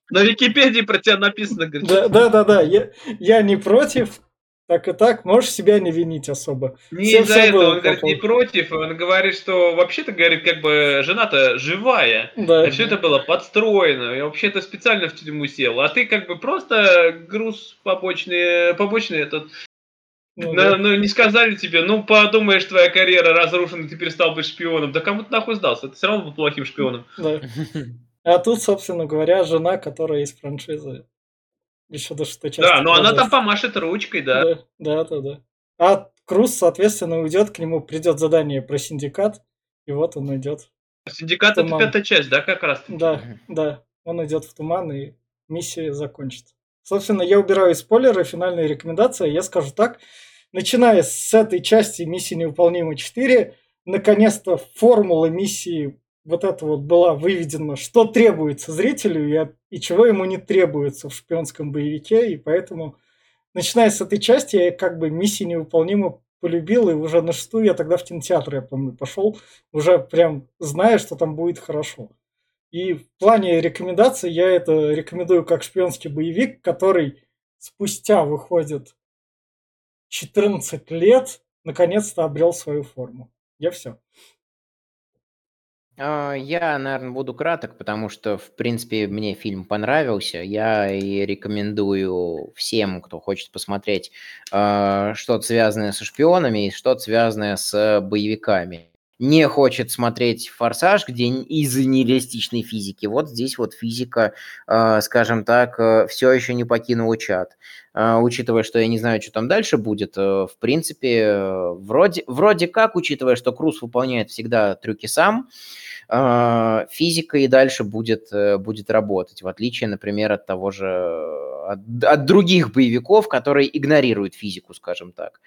Speaker 3: На Википедии про тебя написано, говорит.
Speaker 1: Да, да, да, да. Я, я не против, так и так, можешь себя не винить особо.
Speaker 3: Не из-за этого, он говорит, не против, он говорит, что вообще-то, говорит, как бы жена-то живая, да. а все это было подстроено, и вообще-то специально в тюрьму сел, а ты как бы просто груз побочный, побочный этот, ну, да. ну, не сказали тебе, ну подумаешь, твоя карьера разрушена, ты перестал быть шпионом. Да кому ты нахуй сдался? Ты все равно был плохим шпионом. Да.
Speaker 1: А тут, собственно говоря, жена, которая из франшизы Еще до шестой части.
Speaker 3: Да, но она там помашет ручкой, да.
Speaker 1: Да, да, да, да. А Круз, соответственно, уйдет, к нему придет задание про синдикат, и вот он идет.
Speaker 3: Синдикат это пятая часть, да, как раз?
Speaker 1: Да, да, он идет в туман, и миссия закончится. Собственно, я убираю спойлеры, финальные рекомендации. Я скажу так, начиная с этой части миссии невыполнима 4, наконец-то формула миссии вот это вот была выведена, что требуется зрителю и, и чего ему не требуется в шпионском боевике, и поэтому, начиная с этой части, я как бы миссии невыполнима полюбил, и уже на шестую я тогда в кинотеатр, я помню, пошел, уже прям зная, что там будет хорошо. И в плане рекомендаций я это рекомендую как шпионский боевик, который спустя выходит 14 лет, наконец-то обрел свою форму. Я все.
Speaker 2: А, Я, наверное, буду краток, потому что, в принципе, мне фильм понравился. Я и рекомендую всем, кто хочет посмотреть а, что-то связанное со шпионами и что-то связанное с боевиками. Не хочет смотреть «Форсаж», где из-за нереалистичной физики. Вот здесь вот физика, а, скажем так, все еще не покинула чат. А, Учитывая, что я не знаю, что там дальше будет, э, в принципе, э, вроде, вроде как, учитывая, что Круз выполняет всегда трюки сам, физика и дальше будет, э, будет работать, в отличие, например, от того же, э, от, других боевиков, которые игнорируют физику, скажем так.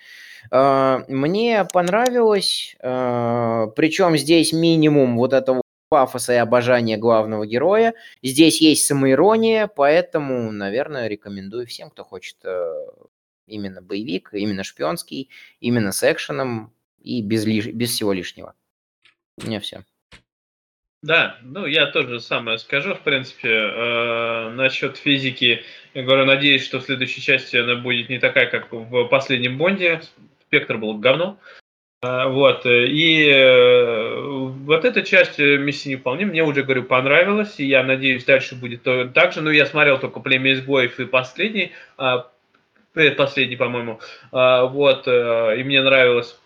Speaker 2: А, Мне понравилось, причем здесь минимум вот этого пафоса и обожания главного героя. Здесь есть самоирония, поэтому, наверное, рекомендую всем, кто хочет э, именно боевик, именно шпионский, именно с экшеном и без, лиш- без всего лишнего. У меня все.
Speaker 3: Да, ну я тоже самое скажу, в принципе, э, насчет физики. Я говорю, надеюсь, что в следующей части она будет не такая, как в последнем Бонде. Спектр был говно. А, Вот, э, и э, вот эта часть э, миссии невыполнима мне уже, говорю, понравилась, и я надеюсь, дальше будет то- так же. Ну, я смотрел только «Племя изгоев» и последний, а, предпоследний, по-моему, А, вот, э, и мне нравилось.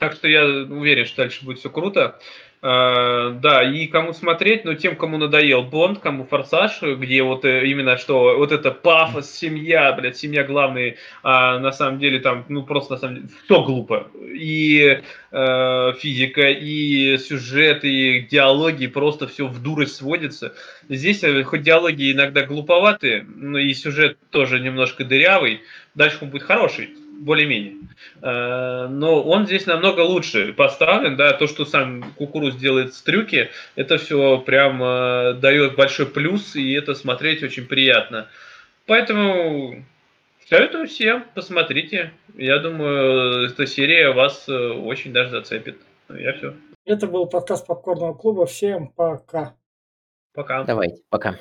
Speaker 3: Так что я уверен, что дальше будет все круто. А, да, и кому смотреть, ну, тем, кому надоел Бонд, кому Форсаж, где вот э, именно что, вот это пафос, семья, блядь, семья главный, а на самом деле там, ну, просто на самом деле, все глупо. И э, физика, и сюжет, и диалоги, просто все в дурость сводится. Здесь э, хоть диалоги иногда глуповатые, но и сюжет тоже немножко дырявый, дальше он будет хороший, более-менее. Э, Но он здесь намного лучше поставлен, да, то, что сам Кукуруз делает с трюки, это все прям э, дает большой плюс, и это смотреть очень приятно. Поэтому советую всем, посмотрите. Я думаю, эта серия вас э, очень даже зацепит. Я все.
Speaker 1: Это был подкаст Попкорного клуба. Всем пока.
Speaker 3: Пока.
Speaker 2: Давайте, пока.